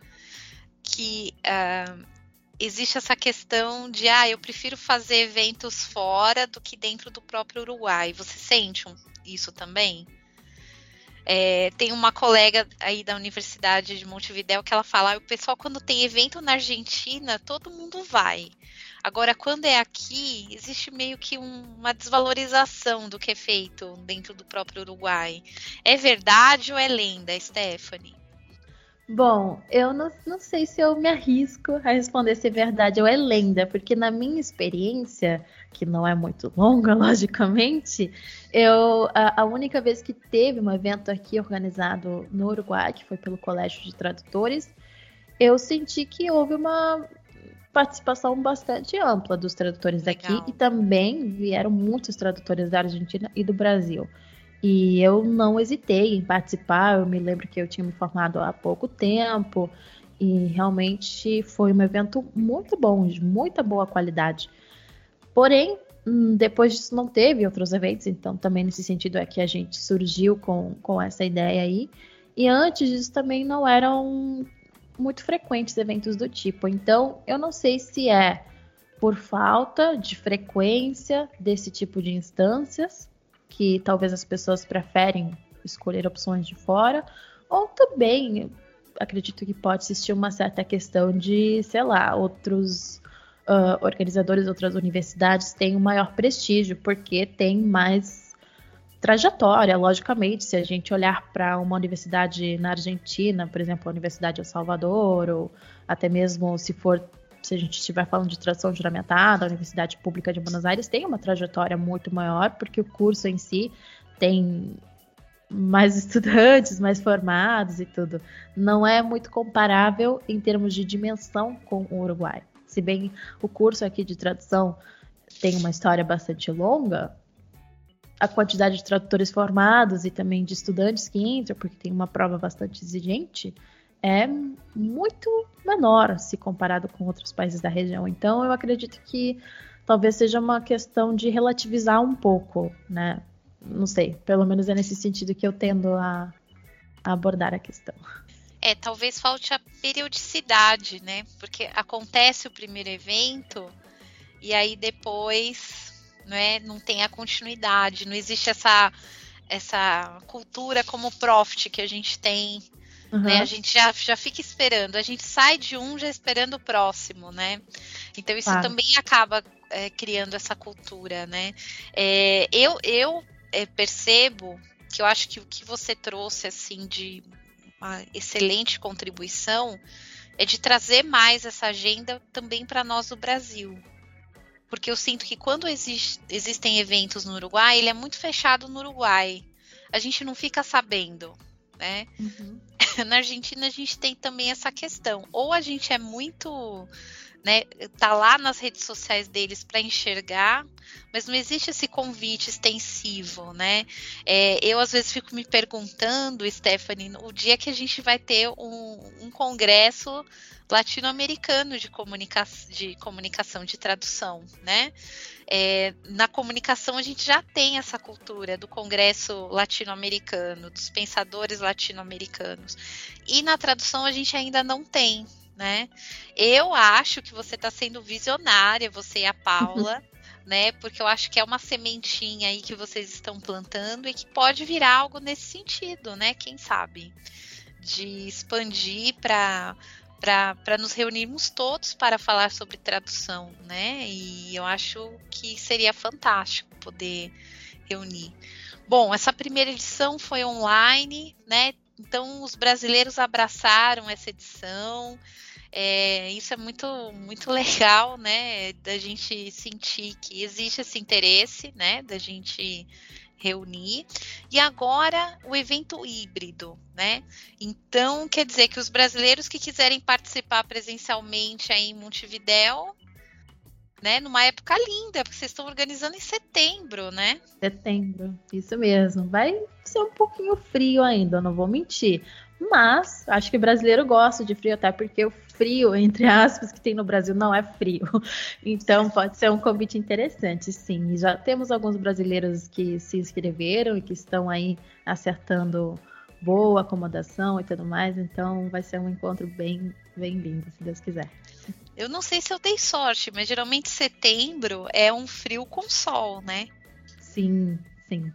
que uh, existe essa questão de, ah, eu prefiro fazer eventos fora do que dentro do próprio Uruguai. Você sente isso também? É, tem uma colega aí da Universidade de Montevideo que ela fala: ah, o pessoal, quando tem evento na Argentina, todo mundo vai. Agora, quando é aqui, existe meio que um, uma desvalorização do que é feito dentro do próprio Uruguai. É verdade ou é lenda, Stephanie? Bom, eu não, não sei se eu me arrisco a responder se é verdade ou é lenda, porque na minha experiência, que não é muito longa, logicamente, eu a, a, única vez que teve um evento aqui organizado no Uruguai, que foi pelo Colégio de Tradutores, eu senti que houve uma participação bastante ampla dos tradutores Legal. daqui e também vieram muitos tradutores da Argentina e do Brasil. E eu não hesitei em participar, eu me lembro que eu tinha me formado há pouco tempo e realmente foi um evento muito bom, de muita boa qualidade. Porém, hum, depois disso não teve outros eventos, então também nesse sentido é que a gente surgiu com, com essa ideia aí. E antes disso também não eram muito frequentes eventos do tipo. Então, eu não sei se é por falta de frequência desse tipo de instâncias, que talvez as pessoas preferem escolher opções de fora, ou também acredito que pode existir uma certa questão de, sei lá, outros uh, organizadores, outras universidades têm um maior prestígio, porque tem mais trajetória, logicamente, se a gente olhar para uma universidade na Argentina, por exemplo, a Universidade de El Salvador, ou até mesmo se for se a gente estiver falando de tradução juramentada, a Universidade Pública de Buenos Aires tem uma trajetória muito maior, porque o curso em si tem mais estudantes, mais formados e tudo. Não é muito comparável em termos de dimensão com o Uruguai. Se bem o curso aqui de tradução tem uma história bastante longa, a quantidade de tradutores formados e também de estudantes que entram, porque tem uma prova bastante exigente, é muito menor se comparado com outros países da região. Então, eu acredito que talvez seja uma questão de relativizar um pouco, né? Não sei, pelo menos é nesse sentido que eu tendo a, a abordar a questão. É, talvez falte a periodicidade, né? Porque acontece o primeiro evento e aí depois né? Não tem a continuidade, não existe essa essa cultura como profit que a gente tem, uhum. né? A gente já, já fica esperando, a gente sai de um já esperando o próximo, né? Então isso ah. também acaba é, criando essa cultura, né? É, eu eu é, percebo que eu acho que o que você trouxe assim de uma excelente contribuição é de trazer mais essa agenda também para nós do Brasil, porque eu sinto que quando existe, existem eventos no Uruguai, ele é muito fechado no Uruguai. A gente não fica sabendo, né? Uhum. Na Argentina a gente tem também essa questão. Ou a gente é muito né, tá lá nas redes sociais deles para enxergar, mas não existe esse convite extensivo, né? É, eu às vezes fico me perguntando, Stephanie, o dia que a gente vai ter um, um congresso latino-americano de, comunica de comunicação, de tradução, né? É, na comunicação a gente já tem essa cultura do congresso latino-americano, dos pensadores latino-americanos. E na tradução a gente ainda não tem, né? Eu acho que você está sendo visionária, você e a Paula, né? Porque eu acho que é uma sementinha aí que vocês estão plantando e que pode virar algo nesse sentido, né? Quem sabe? De expandir para para nos reunirmos todos para falar sobre tradução, né? E eu acho que seria fantástico poder reunir. Bom, essa primeira edição foi online, né? Então os brasileiros abraçaram essa edição. É, isso é muito, muito legal, né? Da gente sentir que existe esse interesse, né? Da gente reunir. E agora o evento híbrido, né? Então, quer dizer que os brasileiros que quiserem participar presencialmente aí em Montevidéu, né, numa época linda, porque vocês estão organizando em setembro, né? Setembro, isso mesmo. Vai ser um pouquinho frio ainda, não vou mentir. Mas acho que o brasileiro gosta de frio, até porque o frio, entre aspas, que tem no Brasil não é frio. Então pode ser um convite interessante, sim. Já temos alguns brasileiros que se inscreveram e que estão aí acertando boa acomodação e tudo mais. Então vai ser um encontro bem, bem lindo, se Deus quiser. Eu não sei se eu dei sorte, mas geralmente setembro é um frio com sol, né? Sim, sim.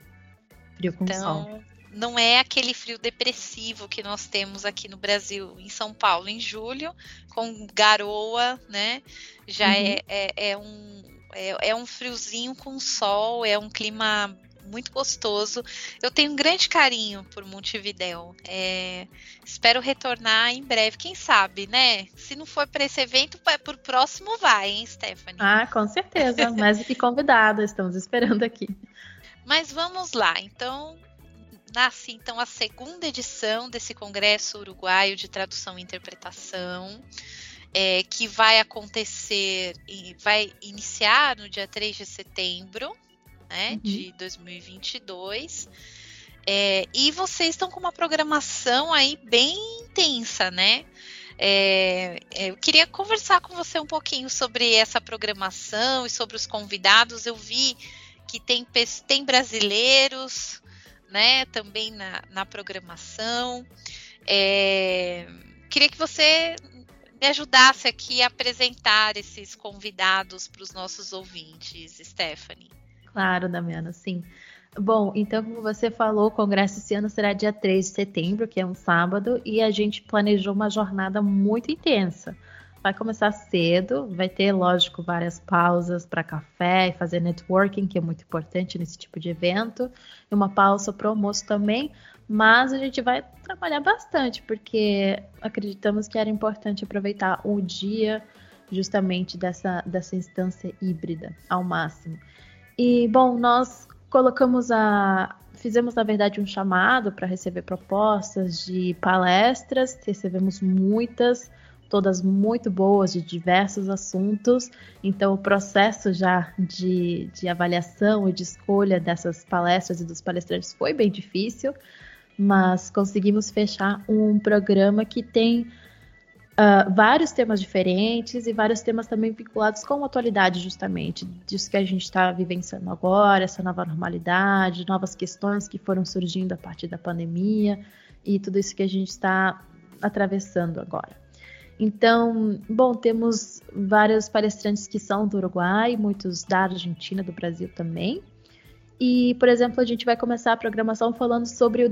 Frio com então, sol. Não é aquele frio depressivo que nós temos aqui no Brasil, em São Paulo, em julho, com garoa, né? Já uhum. é, é, é, um, é, é um friozinho com sol, é um clima muito gostoso. Eu tenho um grande carinho por Montevidéu. É, espero retornar em breve, quem sabe, né? Se não for para esse evento, para o próximo vai, hein, Stephanie? Ah, com certeza. Mais do que convidada, estamos esperando aqui. Mas vamos lá. Então, nasce então a segunda edição desse Congresso Uruguaio de Tradução e Interpretação. É, que vai acontecer e vai iniciar no dia 3 de setembro, né, uhum. de 2022. É, e vocês estão com uma programação aí bem intensa, né? É, é, eu queria conversar com você um pouquinho sobre essa programação e sobre os convidados. Eu vi que tem, tem brasileiros, né, também na, na programação. É, queria que você me ajudasse aqui a apresentar esses convidados para os nossos ouvintes, Stephanie. Claro, Damiana, sim. Bom, então, como você falou, o congresso esse ano será dia 3 de setembro, que é um sábado, e a gente planejou uma jornada muito intensa. Vai começar cedo, vai ter, lógico, várias pausas para café e fazer networking, que é muito importante nesse tipo de evento, e uma pausa para o almoço também, mas a gente vai trabalhar bastante, porque acreditamos que era importante aproveitar o dia justamente dessa, dessa instância híbrida ao máximo. E, bom, nós colocamos a. Fizemos, na verdade, um chamado para receber propostas de palestras, recebemos muitas, todas muito boas, de diversos assuntos. Então, o processo já de, de avaliação e de escolha dessas palestras e dos palestrantes foi bem difícil, mas conseguimos fechar um programa que tem uh, vários temas diferentes e vários temas também vinculados com a atualidade, justamente, disso que a gente está vivenciando agora, essa nova normalidade, novas questões que foram surgindo a partir da pandemia e tudo isso que a gente está atravessando agora. Então, bom, temos vários palestrantes que são do Uruguai, muitos da Argentina, do Brasil também. E, por exemplo, a gente vai começar a programação falando sobre o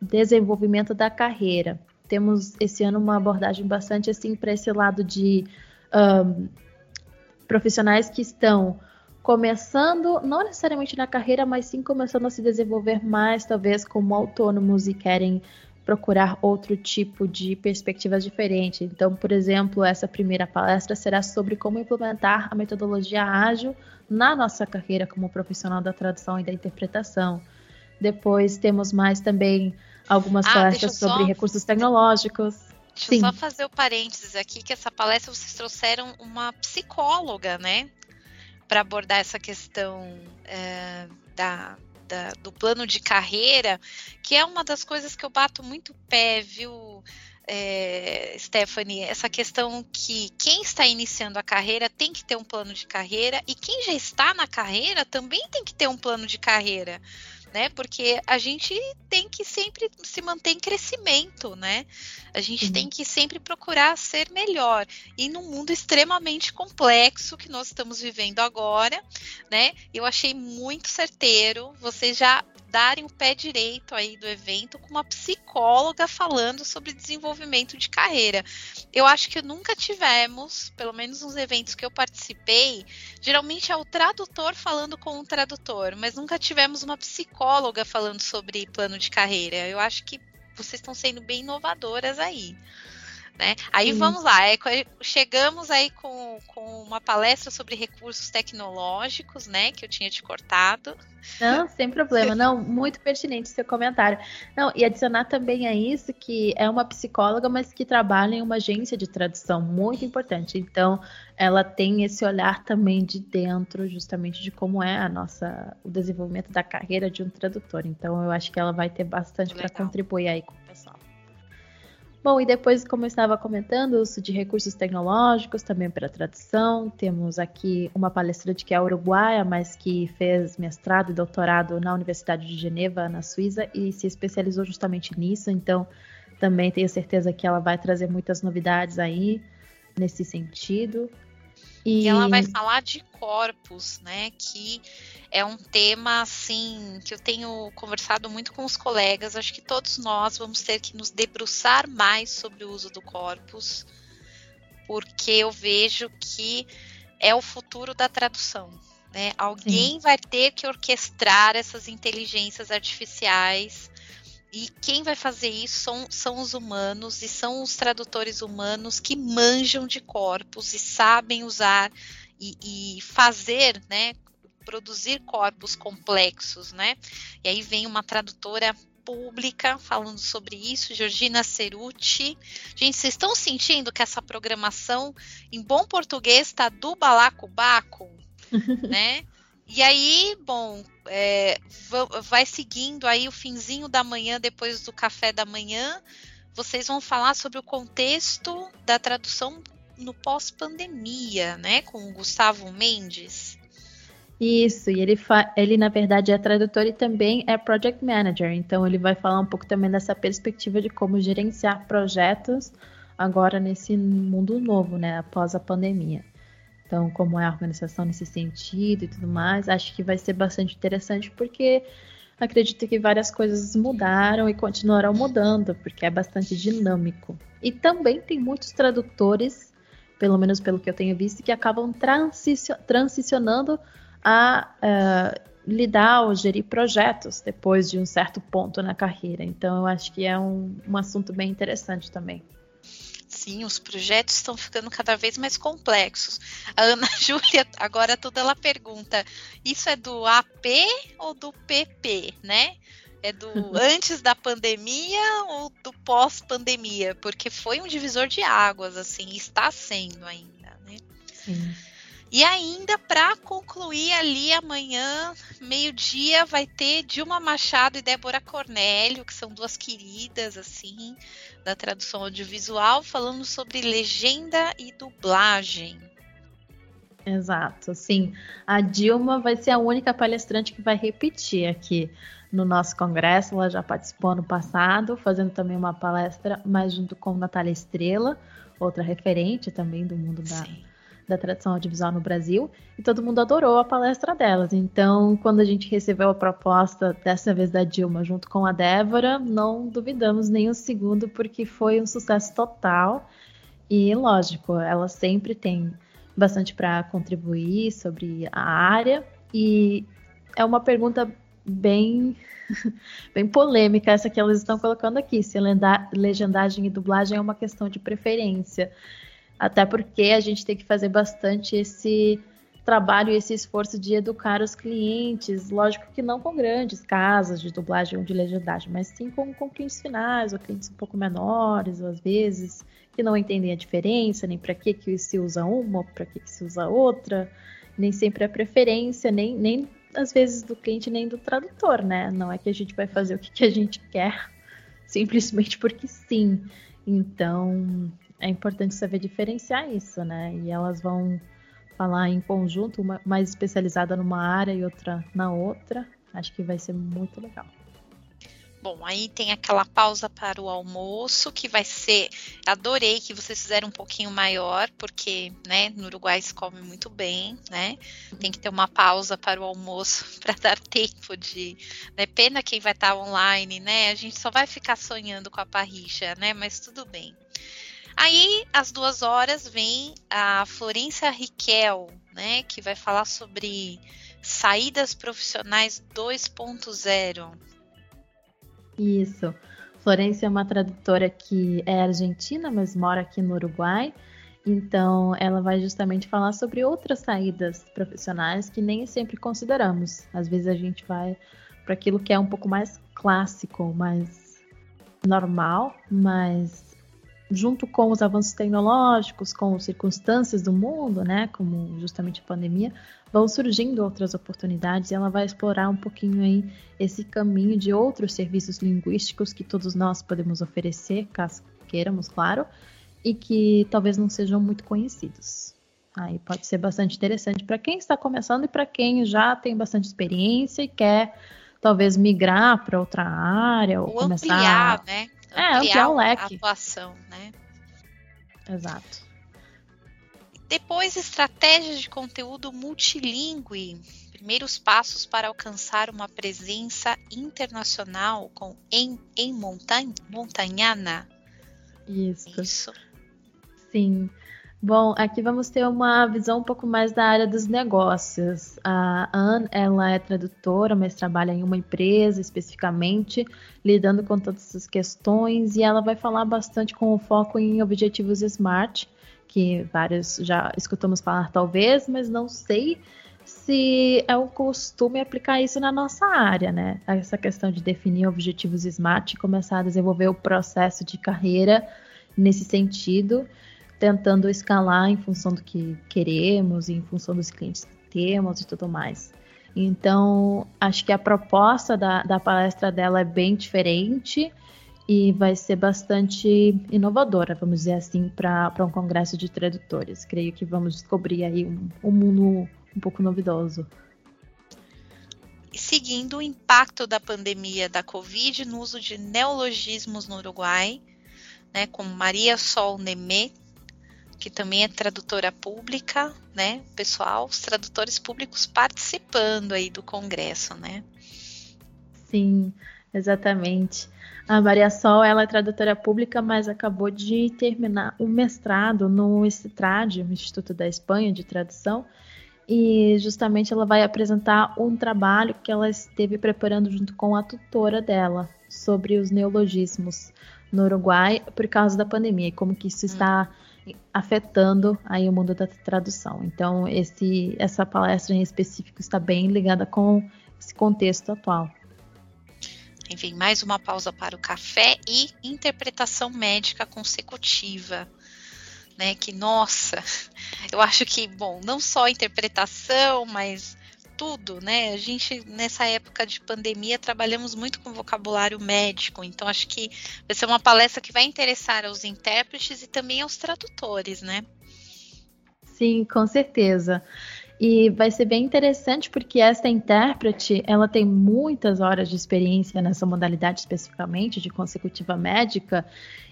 desenvolvimento da carreira temos esse ano uma abordagem bastante assim para esse lado de um, profissionais que estão começando, não necessariamente na carreira, mas sim começando a se desenvolver mais, talvez como autônomos e querem procurar outro tipo de perspectivas diferentes. Então, por exemplo, essa primeira palestra será sobre como implementar a metodologia ágil na nossa carreira como profissional da tradução e da interpretação. Depois temos mais também algumas ah, palestras sobre só... recursos tecnológicos. Deixa Sim. eu só fazer o parênteses aqui, que essa palestra vocês trouxeram uma psicóloga, né? Para abordar essa questão é, da, da, do plano de carreira, que é uma das coisas que eu bato muito pé, viu, é, Stephanie? Essa questão que quem está iniciando a carreira tem que ter um plano de carreira e quem já está na carreira também tem que ter um plano de carreira né? Porque a gente tem que sempre se manter em crescimento, né? A gente uhum. tem que sempre procurar ser melhor. E num mundo extremamente complexo que nós estamos vivendo agora, né? Eu achei muito certeiro. Vocês já darem o pé direito aí do evento com uma psicóloga falando sobre desenvolvimento de carreira. Eu acho que nunca tivemos, pelo menos nos eventos que eu participei, geralmente é o tradutor falando com o tradutor, mas nunca tivemos uma psicóloga falando sobre plano de carreira. Eu acho que vocês estão sendo bem inovadoras aí. Né? Aí vamos lá, é, chegamos aí com, com uma palestra sobre recursos tecnológicos, né? Que eu tinha te cortado. Não, sem problema, não, muito pertinente seu comentário. Não, e adicionar também a isso que é uma psicóloga, mas que trabalha em uma agência de tradução, muito importante. Então, ela tem esse olhar também de dentro, justamente de como é a nossa o desenvolvimento da carreira de um tradutor. Então, eu acho que ela vai ter bastante para contribuir aí com. Bom, e depois, como eu estava comentando, uso de recursos tecnológicos também para tradução. Temos aqui uma palestrante que é uruguaia, mas que fez mestrado e doutorado na Universidade de Geneva, na Suíça, e se especializou justamente nisso. Então, também tenho certeza que ela vai trazer muitas novidades aí. nesse sentido. E... e ela vai falar de corpos, né? Que é um tema assim que eu tenho conversado muito com os colegas. Acho que todos nós vamos ter que nos debruçar mais sobre o uso do corpus, porque eu vejo que é o futuro da tradução. Né? Alguém Sim. vai ter que orquestrar essas inteligências artificiais e quem vai fazer isso são, são os humanos e são os tradutores humanos que manjam de corpos e sabem usar e, e fazer, né, produzir corpos complexos, né? E aí vem uma tradutora pública falando sobre isso, Georgina Ceruti. Gente, vocês estão sentindo que essa programação em bom português está do balacobaco, né? E aí, bom, é, vai seguindo aí o finzinho da manhã, depois do café da manhã, vocês vão falar sobre o contexto da tradução no pós-pandemia, né? Com o Gustavo Mendes. Isso, e ele, ele na verdade é tradutor e também é project manager, então ele vai falar um pouco também dessa perspectiva de como gerenciar projetos agora nesse mundo novo, né, após a pandemia. Então, como é a organização nesse sentido e tudo mais, acho que vai ser bastante interessante porque acredito que várias coisas mudaram e continuarão mudando, porque é bastante dinâmico. E também tem muitos tradutores, pelo menos pelo que eu tenho visto, que acabam transicionando a uh, lidar ou gerir projetos depois de um certo ponto na carreira. Então, eu acho que é um, um assunto bem interessante também sim, os projetos estão ficando cada vez mais complexos. A Ana Júlia, agora tudo ela pergunta: isso é do AP ou do PP, né? É do antes da pandemia ou do pós-pandemia? Porque foi um divisor de águas, assim, está sendo ainda, né? Sim. E ainda para concluir ali amanhã, meio-dia, vai ter Dilma Machado e Débora Cornélio, que são duas queridas assim da tradução audiovisual, falando sobre legenda e dublagem. Exato, sim. A Dilma vai ser a única palestrante que vai repetir aqui no nosso congresso. Ela já participou ano passado, fazendo também uma palestra, mas junto com Natália Estrela, outra referente também do mundo da, sim da tradição audiovisual no Brasil, e todo mundo adorou a palestra delas. Então, quando a gente recebeu a proposta, dessa vez da Dilma, junto com a Débora, não duvidamos nem um segundo, porque foi um sucesso total. E, lógico, ela sempre tem bastante para contribuir sobre a área, e é uma pergunta bem bem polêmica essa que elas estão colocando aqui, se legendagem e dublagem é uma questão de preferência. Até porque a gente tem que fazer bastante esse trabalho e esse esforço de educar os clientes, lógico que não com grandes casas de dublagem ou de legendagem, mas sim com, com clientes finais, ou clientes um pouco menores, ou às vezes, que não entendem a diferença, nem para que, que se usa uma, para que, que se usa outra, nem sempre a preferência, nem, nem às vezes do cliente, nem do tradutor, né? Não é que a gente vai fazer o que, que a gente quer, simplesmente porque sim. Então, é importante saber diferenciar isso, né? E elas vão falar em conjunto, uma mais especializada numa área e outra na outra. Acho que vai ser muito legal. Bom, aí tem aquela pausa para o almoço, que vai ser. Adorei que vocês fizeram um pouquinho maior, porque né, no Uruguai se come muito bem, né? Tem que ter uma pausa para o almoço para dar tempo de. Né? Pena quem vai estar online, né? A gente só vai ficar sonhando com a parricha, né? Mas tudo bem. Aí, às duas horas, vem a Florência Riquel, né, que vai falar sobre saídas profissionais 2.0. Isso. Florência é uma tradutora que é argentina, mas mora aqui no Uruguai. Então, ela vai justamente falar sobre outras saídas profissionais que nem sempre consideramos. Às vezes a gente vai para aquilo que é um pouco mais clássico, mais normal, mas junto com os avanços tecnológicos, com as circunstâncias do mundo, né, como justamente a pandemia, vão surgindo outras oportunidades e ela vai explorar um pouquinho aí esse caminho de outros serviços linguísticos que todos nós podemos oferecer, caso queiramos, claro, e que talvez não sejam muito conhecidos. Aí pode ser bastante interessante para quem está começando e para quem já tem bastante experiência e quer talvez migrar para outra área ou, ou começar ampliar, né? É, ampliar o leque. A atuação, né? Exato. Depois, estratégias de conteúdo multilingüe. Primeiros passos para alcançar uma presença internacional com em, em montanha, montanhana. Isso. Isso. Sim. Bom, aqui vamos ter uma visão um pouco mais da área dos negócios. A Anne, ela é tradutora, mas trabalha em uma empresa especificamente, lidando com todas essas questões, e ela vai falar bastante com o foco em objetivos SMART, que vários já escutamos falar talvez, mas não sei se é o costume aplicar isso na nossa área, né? Essa questão de definir objetivos SMART e começar a desenvolver o processo de carreira nesse sentido tentando escalar em função do que queremos, em função dos clientes que temos e tudo mais. Então, acho que a proposta da, da palestra dela é bem diferente e vai ser bastante inovadora, vamos dizer assim, para um congresso de tradutores. Creio que vamos descobrir aí um, um mundo um pouco novidoso. Seguindo o impacto da pandemia da Covid no uso de neologismos no Uruguai, né, com Maria Sol Nemé, que também é tradutora pública, né? Pessoal, os tradutores públicos participando aí do congresso, né? Sim, exatamente. A Maria Sol, ela é tradutora pública, mas acabou de terminar o mestrado no ICTRAD, o Instituto da Espanha de Tradução, e justamente ela vai apresentar um trabalho que ela esteve preparando junto com a tutora dela sobre os neologismos no Uruguai por causa da pandemia e como que isso está hum afetando aí o mundo da tradução. Então, esse, essa palestra em específico está bem ligada com esse contexto atual. Enfim, mais uma pausa para o café e interpretação médica consecutiva. Né, que nossa, eu acho que, bom, não só interpretação, mas tudo, né? A gente, nessa época de pandemia, trabalhamos muito com vocabulário médico, então acho que vai ser uma palestra que vai interessar aos intérpretes e também aos tradutores, né? Sim, com certeza. E vai ser bem interessante porque essa intérprete, ela tem muitas horas de experiência nessa modalidade especificamente de consecutiva médica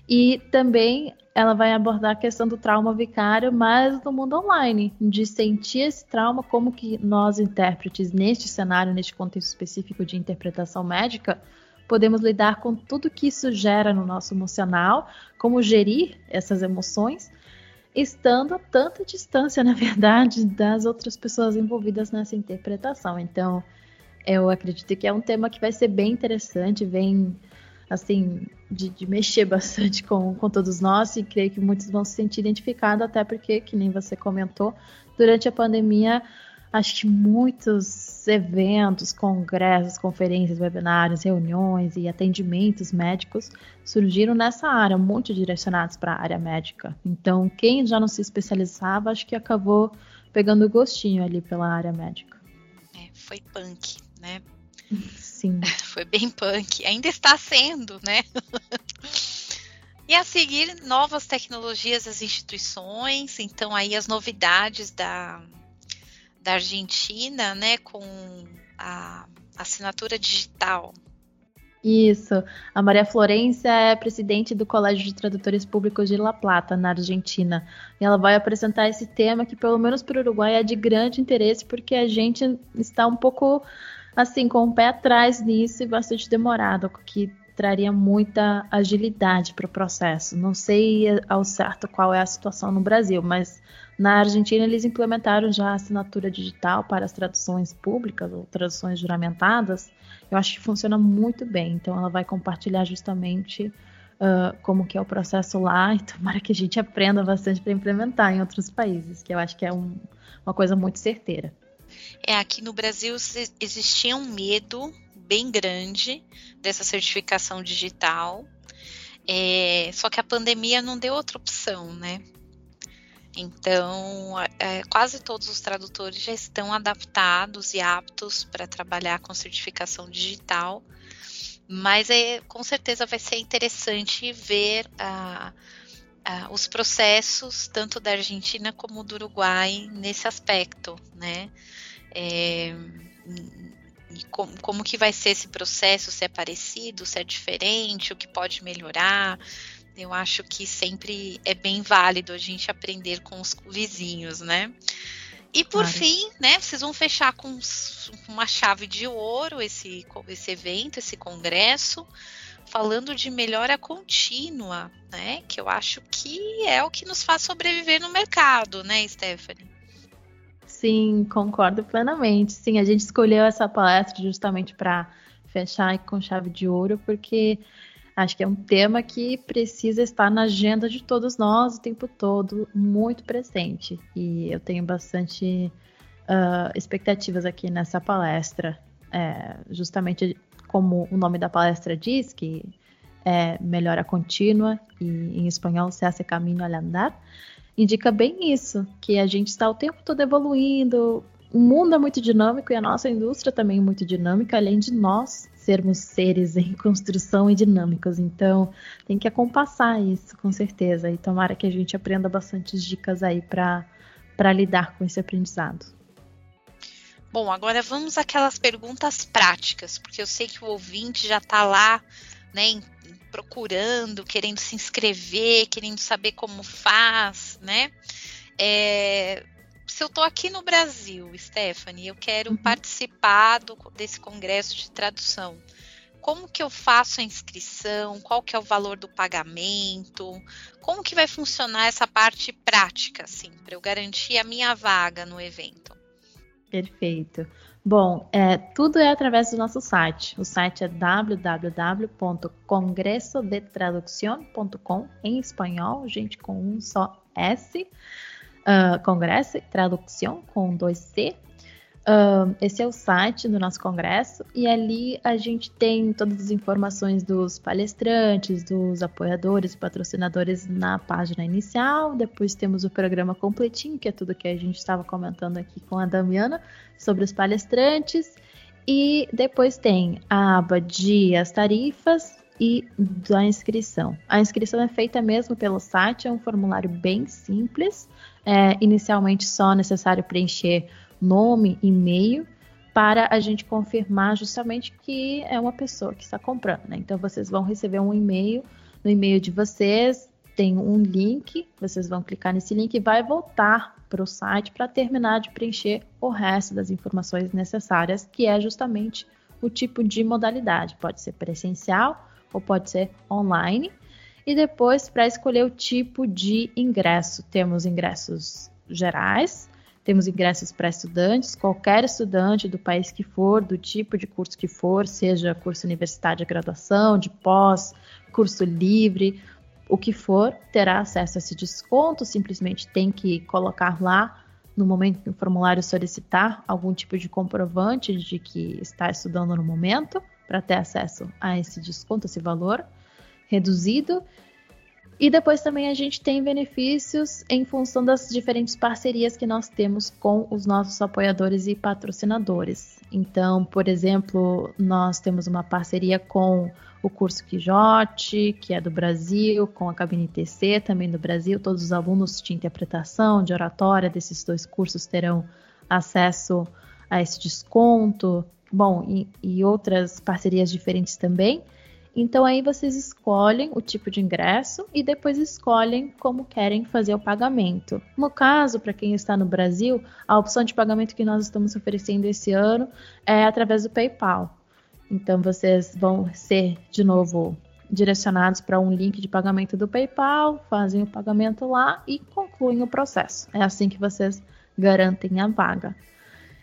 e também ela vai abordar a questão do trauma vicário, mas no mundo online, de sentir esse trauma, como que nós intérpretes neste cenário, neste contexto específico de interpretação médica, podemos lidar com tudo que isso gera no nosso emocional, como gerir essas emoções estando a tanta distância, na verdade, das outras pessoas envolvidas nessa interpretação. Então, eu acredito que é um tema que vai ser bem interessante, vem assim, de, de, mexer bastante com, com todos nós e creio que muitos vão se sentir identificados, até porque, que nem você comentou, durante a pandemia acho que muitos eventos, congressos, conferências, webinários, reuniões e atendimentos médicos surgiram nessa área, muito direcionados para a área médica. Então, quem já não se especializava, acho que acabou pegando gostinho ali pela área médica. É, foi punk, né? Sim. Foi bem punk. Ainda está sendo, né? E a seguir, novas tecnologias das instituições, então aí as novidades da, da Argentina, né, com a assinatura digital. Isso. A Maria Florência é presidente do Colégio de Tradutores Públicos de La Plata, na Argentina. E ela vai apresentar esse tema que, pelo menos para o Uruguai, é de grande interesse, porque a gente está um pouco, assim, com o pé atrás nisso e bastante demorado, o que traria muita agilidade para o processo. Não sei ao certo qual é a situação no Brasil, mas na Argentina, eles implementaram já a assinatura digital para as traduções públicas ou traduções juramentadas. Eu acho que funciona muito bem. Então, ela vai compartilhar justamente uh, como que é o processo lá e tomara que a gente aprenda bastante para implementar em outros países, que eu acho que é um, uma coisa muito certeira. É, aqui no Brasil existia um medo bem grande dessa certificação digital, é, só que a pandemia não deu outra opção, né? Então, é, quase todos os tradutores já estão adaptados e aptos para trabalhar com certificação digital, mas é, com certeza vai ser interessante ver ah, ah, os processos tanto da Argentina como do Uruguai nesse aspecto, né? É, como, como que vai ser esse processo, se é parecido, se é diferente, o que pode melhorar. Eu acho que sempre é bem válido a gente aprender com os vizinhos, né? E por claro. fim, né, vocês vão fechar com uma chave de ouro esse, esse evento, esse congresso, falando de melhora contínua, né? Que eu acho que é o que nos faz sobreviver no mercado, né, Stephanie? Sim, concordo plenamente. Sim, a gente escolheu essa palestra justamente para fechar com chave de ouro, porque acho que é um tema que precisa estar na agenda de todos nós o tempo todo, muito presente. E eu tenho bastante uh, expectativas aqui nessa palestra, é, justamente como o nome da palestra diz, que é melhora contínua, e em espanhol se hace caminho al andar, indica bem isso, que a gente está o tempo todo evoluindo, o mundo é muito dinâmico e a nossa indústria também é muito dinâmica, além de nós sermos seres em construção e dinâmicos. Então, tem que acompassar isso, com certeza. E tomara que a gente aprenda bastante dicas aí para lidar com esse aprendizado. Bom, agora vamos àquelas perguntas práticas, porque eu sei que o ouvinte já está lá, né, procurando, querendo se inscrever, querendo saber como faz, né? É, se eu estou aqui no Brasil, Stephanie, eu quero uhum. participar do, desse congresso de tradução. Como que eu faço a inscrição? Qual que é o valor do pagamento? Como que vai funcionar essa parte prática, assim, para eu garantir a minha vaga no evento? Perfeito. Bom, é, tudo é através do nosso site. O site é www.congressodetraduccion.com em espanhol, gente, com um só S uh, Congresso, tradução com dois C. Uh, esse é o site do nosso congresso e ali a gente tem todas as informações dos palestrantes, dos apoiadores, patrocinadores na página inicial. Depois temos o programa completinho, que é tudo que a gente estava comentando aqui com a Damiana sobre os palestrantes. E depois tem a aba de as tarifas e da inscrição. A inscrição é feita mesmo pelo site, é um formulário bem simples. É, inicialmente só necessário preencher nome, e-mail, para a gente confirmar justamente que é uma pessoa que está comprando. Né? Então vocês vão receber um e-mail, no e-mail de vocês tem um link, vocês vão clicar nesse link e vai voltar para o site para terminar de preencher o resto das informações necessárias, que é justamente o tipo de modalidade. Pode ser presencial ou pode ser online. E depois, para escolher o tipo de ingresso, temos ingressos gerais, temos ingressos para estudantes, qualquer estudante do país que for, do tipo de curso que for, seja curso universitário de graduação, de pós, curso livre, o que for, terá acesso a esse desconto. Simplesmente tem que colocar lá no momento que o formulário solicitar algum tipo de comprovante de que está estudando no momento, para ter acesso a esse desconto, esse valor reduzido. E depois também a gente tem benefícios em função das diferentes parcerias que nós temos com os nossos apoiadores e patrocinadores. Então, por exemplo, nós temos uma parceria com o curso Quijote, que é do Brasil, com a Cabine TC, também do Brasil. Todos os alunos de interpretação, de oratória desses dois cursos terão acesso a esse desconto. Bom, e, e outras parcerias diferentes também. Então aí vocês escolhem o tipo de ingresso e depois escolhem como querem fazer o pagamento. No caso, para quem está no Brasil, a opção de pagamento que nós estamos oferecendo esse ano é através do PayPal. Então vocês vão ser de novo direcionados para um link de pagamento do PayPal, fazem o pagamento lá e concluem o processo. É assim que vocês garantem a vaga.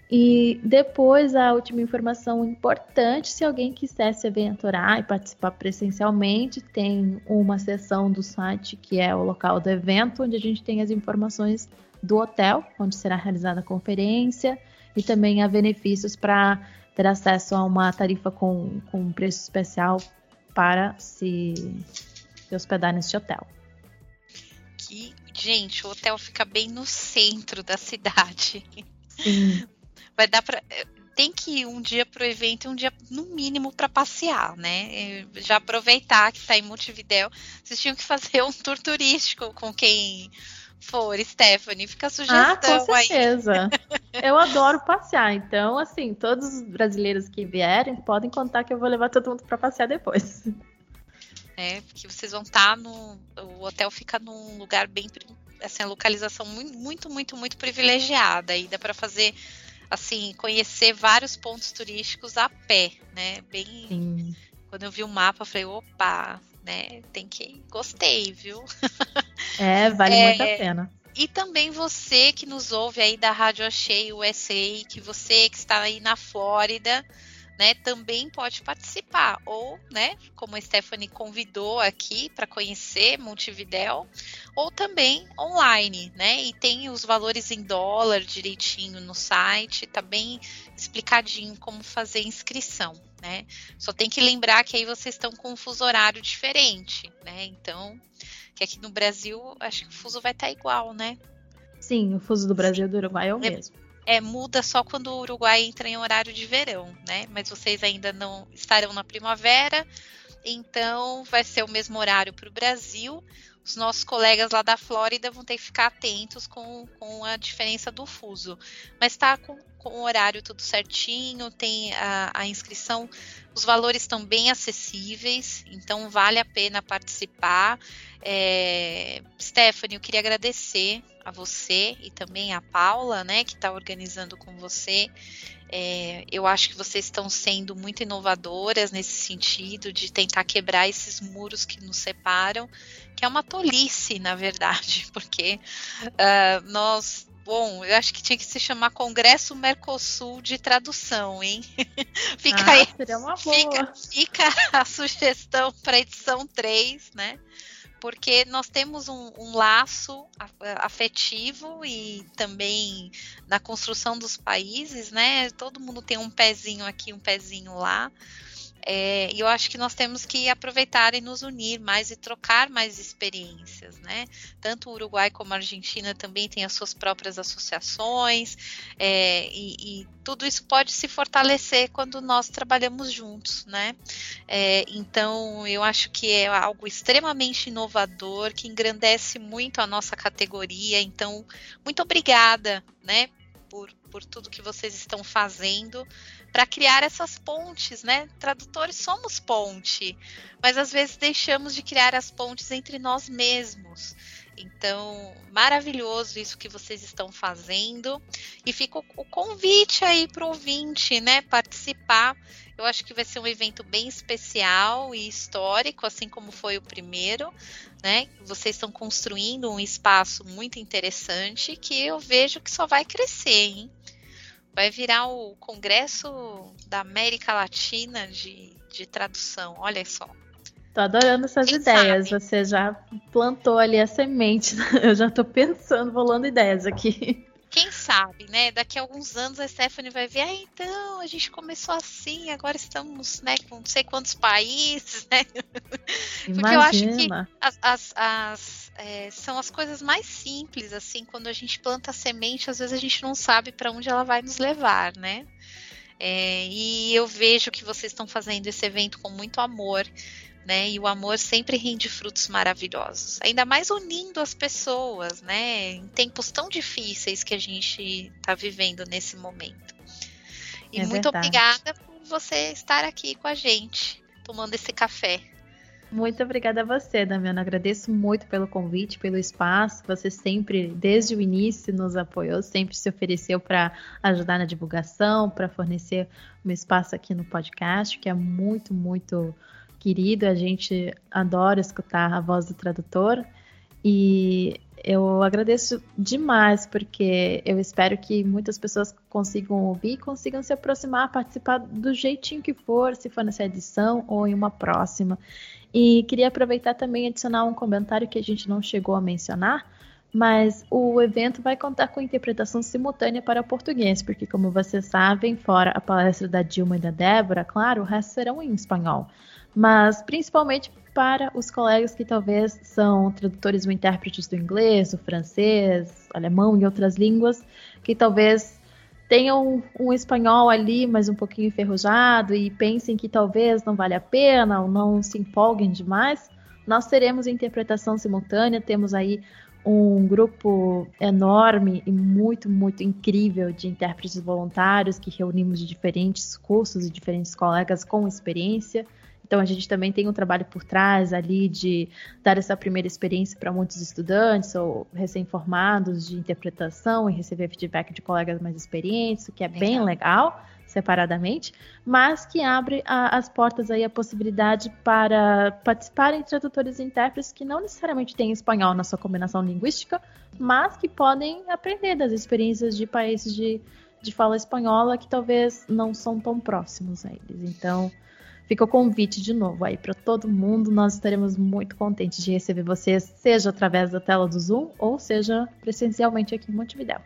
E depois, a última informação importante: se alguém quiser se aventurar e participar presencialmente, tem uma seção do site que é o local do evento, onde a gente tem as informações do hotel, onde será realizada a conferência, e também há benefícios para ter acesso a uma tarifa com, com um preço especial para se, se hospedar neste hotel. Que, gente, o hotel fica bem no centro da cidade. Sim vai dar para eh, tem que ir um dia pro evento e um dia, no mínimo, para passear, né? Já aproveitar que está em Montevidéu. Vocês tinham que fazer um tour turístico com quem for, Stephanie. Fica a sugestão ah, com certeza. eu adoro passear. Então, assim, todos os brasileiros que vierem podem contar que eu vou levar todo mundo para passear depois. né? Porque vocês vão estar tá no. O hotel fica num lugar bem. Assim, a localização muito, muito, muito, muito privilegiada. E dá para fazer assim, conhecer vários pontos turísticos a pé, né? Bem. Sim. Quando eu vi o mapa, eu falei, opa, né? Tem que. Gostei, viu? É, vale é, muito a pena. E também você que nos ouve aí da Rádio Achei USA, que você que está aí na Flórida, né, também pode participar. Ou, né, como a Stephanie convidou aqui para conhecer Montevidéu, ou também online, né? E tem os valores em dólar direitinho no site, tá bem explicadinho como fazer inscrição, né? Só tem que lembrar que aí vocês estão com um fuso horário diferente, né? Então, que aqui no Brasil, acho que o fuso vai estar tá igual, né? Sim, o fuso do Brasil e do Uruguai é o é, mesmo. É, muda só quando o Uruguai entra em horário de verão, né? Mas vocês ainda não estarão na primavera, então vai ser o mesmo horário para o Brasil. Os nossos colegas lá da Flórida vão ter que ficar atentos com, com a diferença do fuso. Mas está com, com o horário tudo certinho, tem a, a inscrição, os valores estão bem acessíveis, então vale a pena participar. É, Stephanie, eu queria agradecer a você e também a Paula, né, que está organizando com você. É, eu acho que vocês estão sendo muito inovadoras nesse sentido de tentar quebrar esses muros que nos separam, que é uma tolice, na verdade, porque uh, nós bom, eu acho que tinha que se chamar Congresso Mercosul de Tradução, hein? fica ah, aí. Fica, fica a sugestão para edição 3, né? Porque nós temos um, um, laço afetivo e também na construção dos países, né? Todo mundo tem um pezinho aqui, um pezinho lá. É, e eu acho que nós temos que aproveitar e nos unir mais e trocar mais experiências, né? Tanto o Uruguai como a Argentina também têm as suas próprias associações, é, e, e, tudo isso pode se fortalecer quando nós trabalhamos juntos, né? É, então, eu acho que é algo extremamente inovador, que engrandece muito a nossa categoria. Então, muito obrigada, né? Por, por tudo que vocês estão fazendo para criar essas pontes, né? Tradutores somos ponte, mas às vezes deixamos de criar as pontes entre nós mesmos. Então, maravilhoso isso que vocês estão fazendo. E fica o convite aí para o ouvinte, né? Participar. Eu acho que vai ser um evento bem especial e histórico, assim como foi o primeiro, né? Vocês estão construindo um espaço muito interessante que eu vejo que só vai crescer, hein? Vai virar o Congresso da América Latina de, de tradução. Olha só. Tô adorando essas Quem ideias. Sabe? Você já plantou ali a semente. Eu já tô pensando, rolando ideias aqui. Quem sabe, né? Daqui a alguns anos a Stephanie vai ver, ah, então, a gente começou assim, agora estamos, né, com não sei quantos países, né? Imagina. Porque eu acho que as, as, as é, são as coisas mais simples, assim, quando a gente planta a semente, às vezes a gente não sabe para onde ela vai nos levar, né? É, e eu vejo que vocês estão fazendo esse evento com muito amor, né? E o amor sempre rende frutos maravilhosos. Ainda mais unindo as pessoas, né? Em tempos tão difíceis que a gente está vivendo nesse momento. E é muito verdade. obrigada por você estar aqui com a gente, tomando esse café. Muito obrigada a você, Damiana. Agradeço muito pelo convite, pelo espaço. Você sempre, desde o início, nos apoiou, sempre se ofereceu para ajudar na divulgação, para fornecer um espaço aqui no podcast, que é muito, muito querido. A gente adora escutar a voz do tradutor. E eu agradeço demais, porque eu espero que muitas pessoas consigam ouvir, consigam se aproximar, participar do jeitinho que for, se for nessa edição ou em uma próxima. E queria aproveitar também e adicionar um comentário que a gente não chegou a mencionar, mas o evento vai contar com interpretação simultânea para português, porque, como vocês sabem, fora a palestra da Dilma e da Débora, claro, o resto serão em espanhol. Mas principalmente para os colegas que talvez são tradutores ou intérpretes do inglês, do francês, alemão e outras línguas, que talvez tenham um, espanhol ali, mas um pouquinho enferrujado, e pensem que talvez não vale a pena ou não se empolguem demais, nós teremos interpretação simultânea, temos aí um grupo enorme e muito, muito incrível de intérpretes voluntários que reunimos de diferentes cursos e diferentes colegas com experiência. Então a gente também tem um trabalho por trás ali de dar essa primeira experiência para muitos estudantes ou recém-formados de interpretação e receber feedback de colegas mais experientes, o que é legal. bem legal separadamente, mas que abre a, as portas aí a possibilidade para participarem tradutores e intérpretes que não necessariamente têm espanhol na sua combinação linguística, mas que podem aprender das experiências de países de, de fala espanhola que talvez não são tão próximos a eles. Então, fica o convite de novo aí para todo mundo. Nós estaremos muito contentes de receber vocês, seja através da tela do Zoom ou seja presencialmente aqui em Montevideo.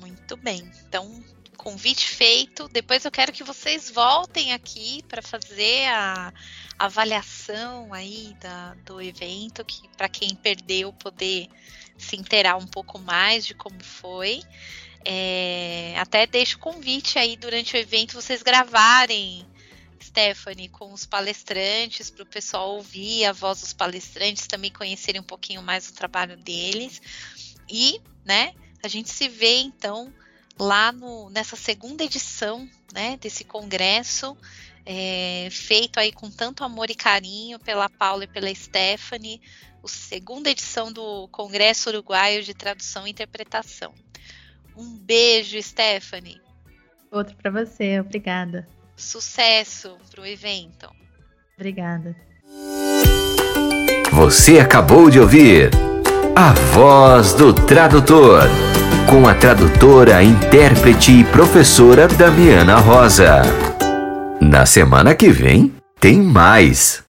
Muito bem. Então, convite feito. Depois eu quero que vocês voltem aqui para fazer a avaliação aí da, do evento, que para quem perdeu poder se inteirar um pouco mais de como foi. É, até deixo o convite aí durante o evento vocês gravarem, Stephanie, com os palestrantes, para o pessoal ouvir a voz dos palestrantes, também conhecerem um pouquinho mais o trabalho deles. E, né, a gente se vê então lá no, nessa segunda edição né, desse congresso, é, feito aí com tanto amor e carinho pela Paula e pela Stephanie, a segunda edição do Congresso Uruguaio de Tradução e Interpretação. Um beijo, Stephanie. Outro para você, obrigada. Sucesso para o evento. Obrigada. Você acabou de ouvir A Voz do Tradutor com a tradutora, intérprete e professora Damiana Rosa. Na semana que vem, tem mais.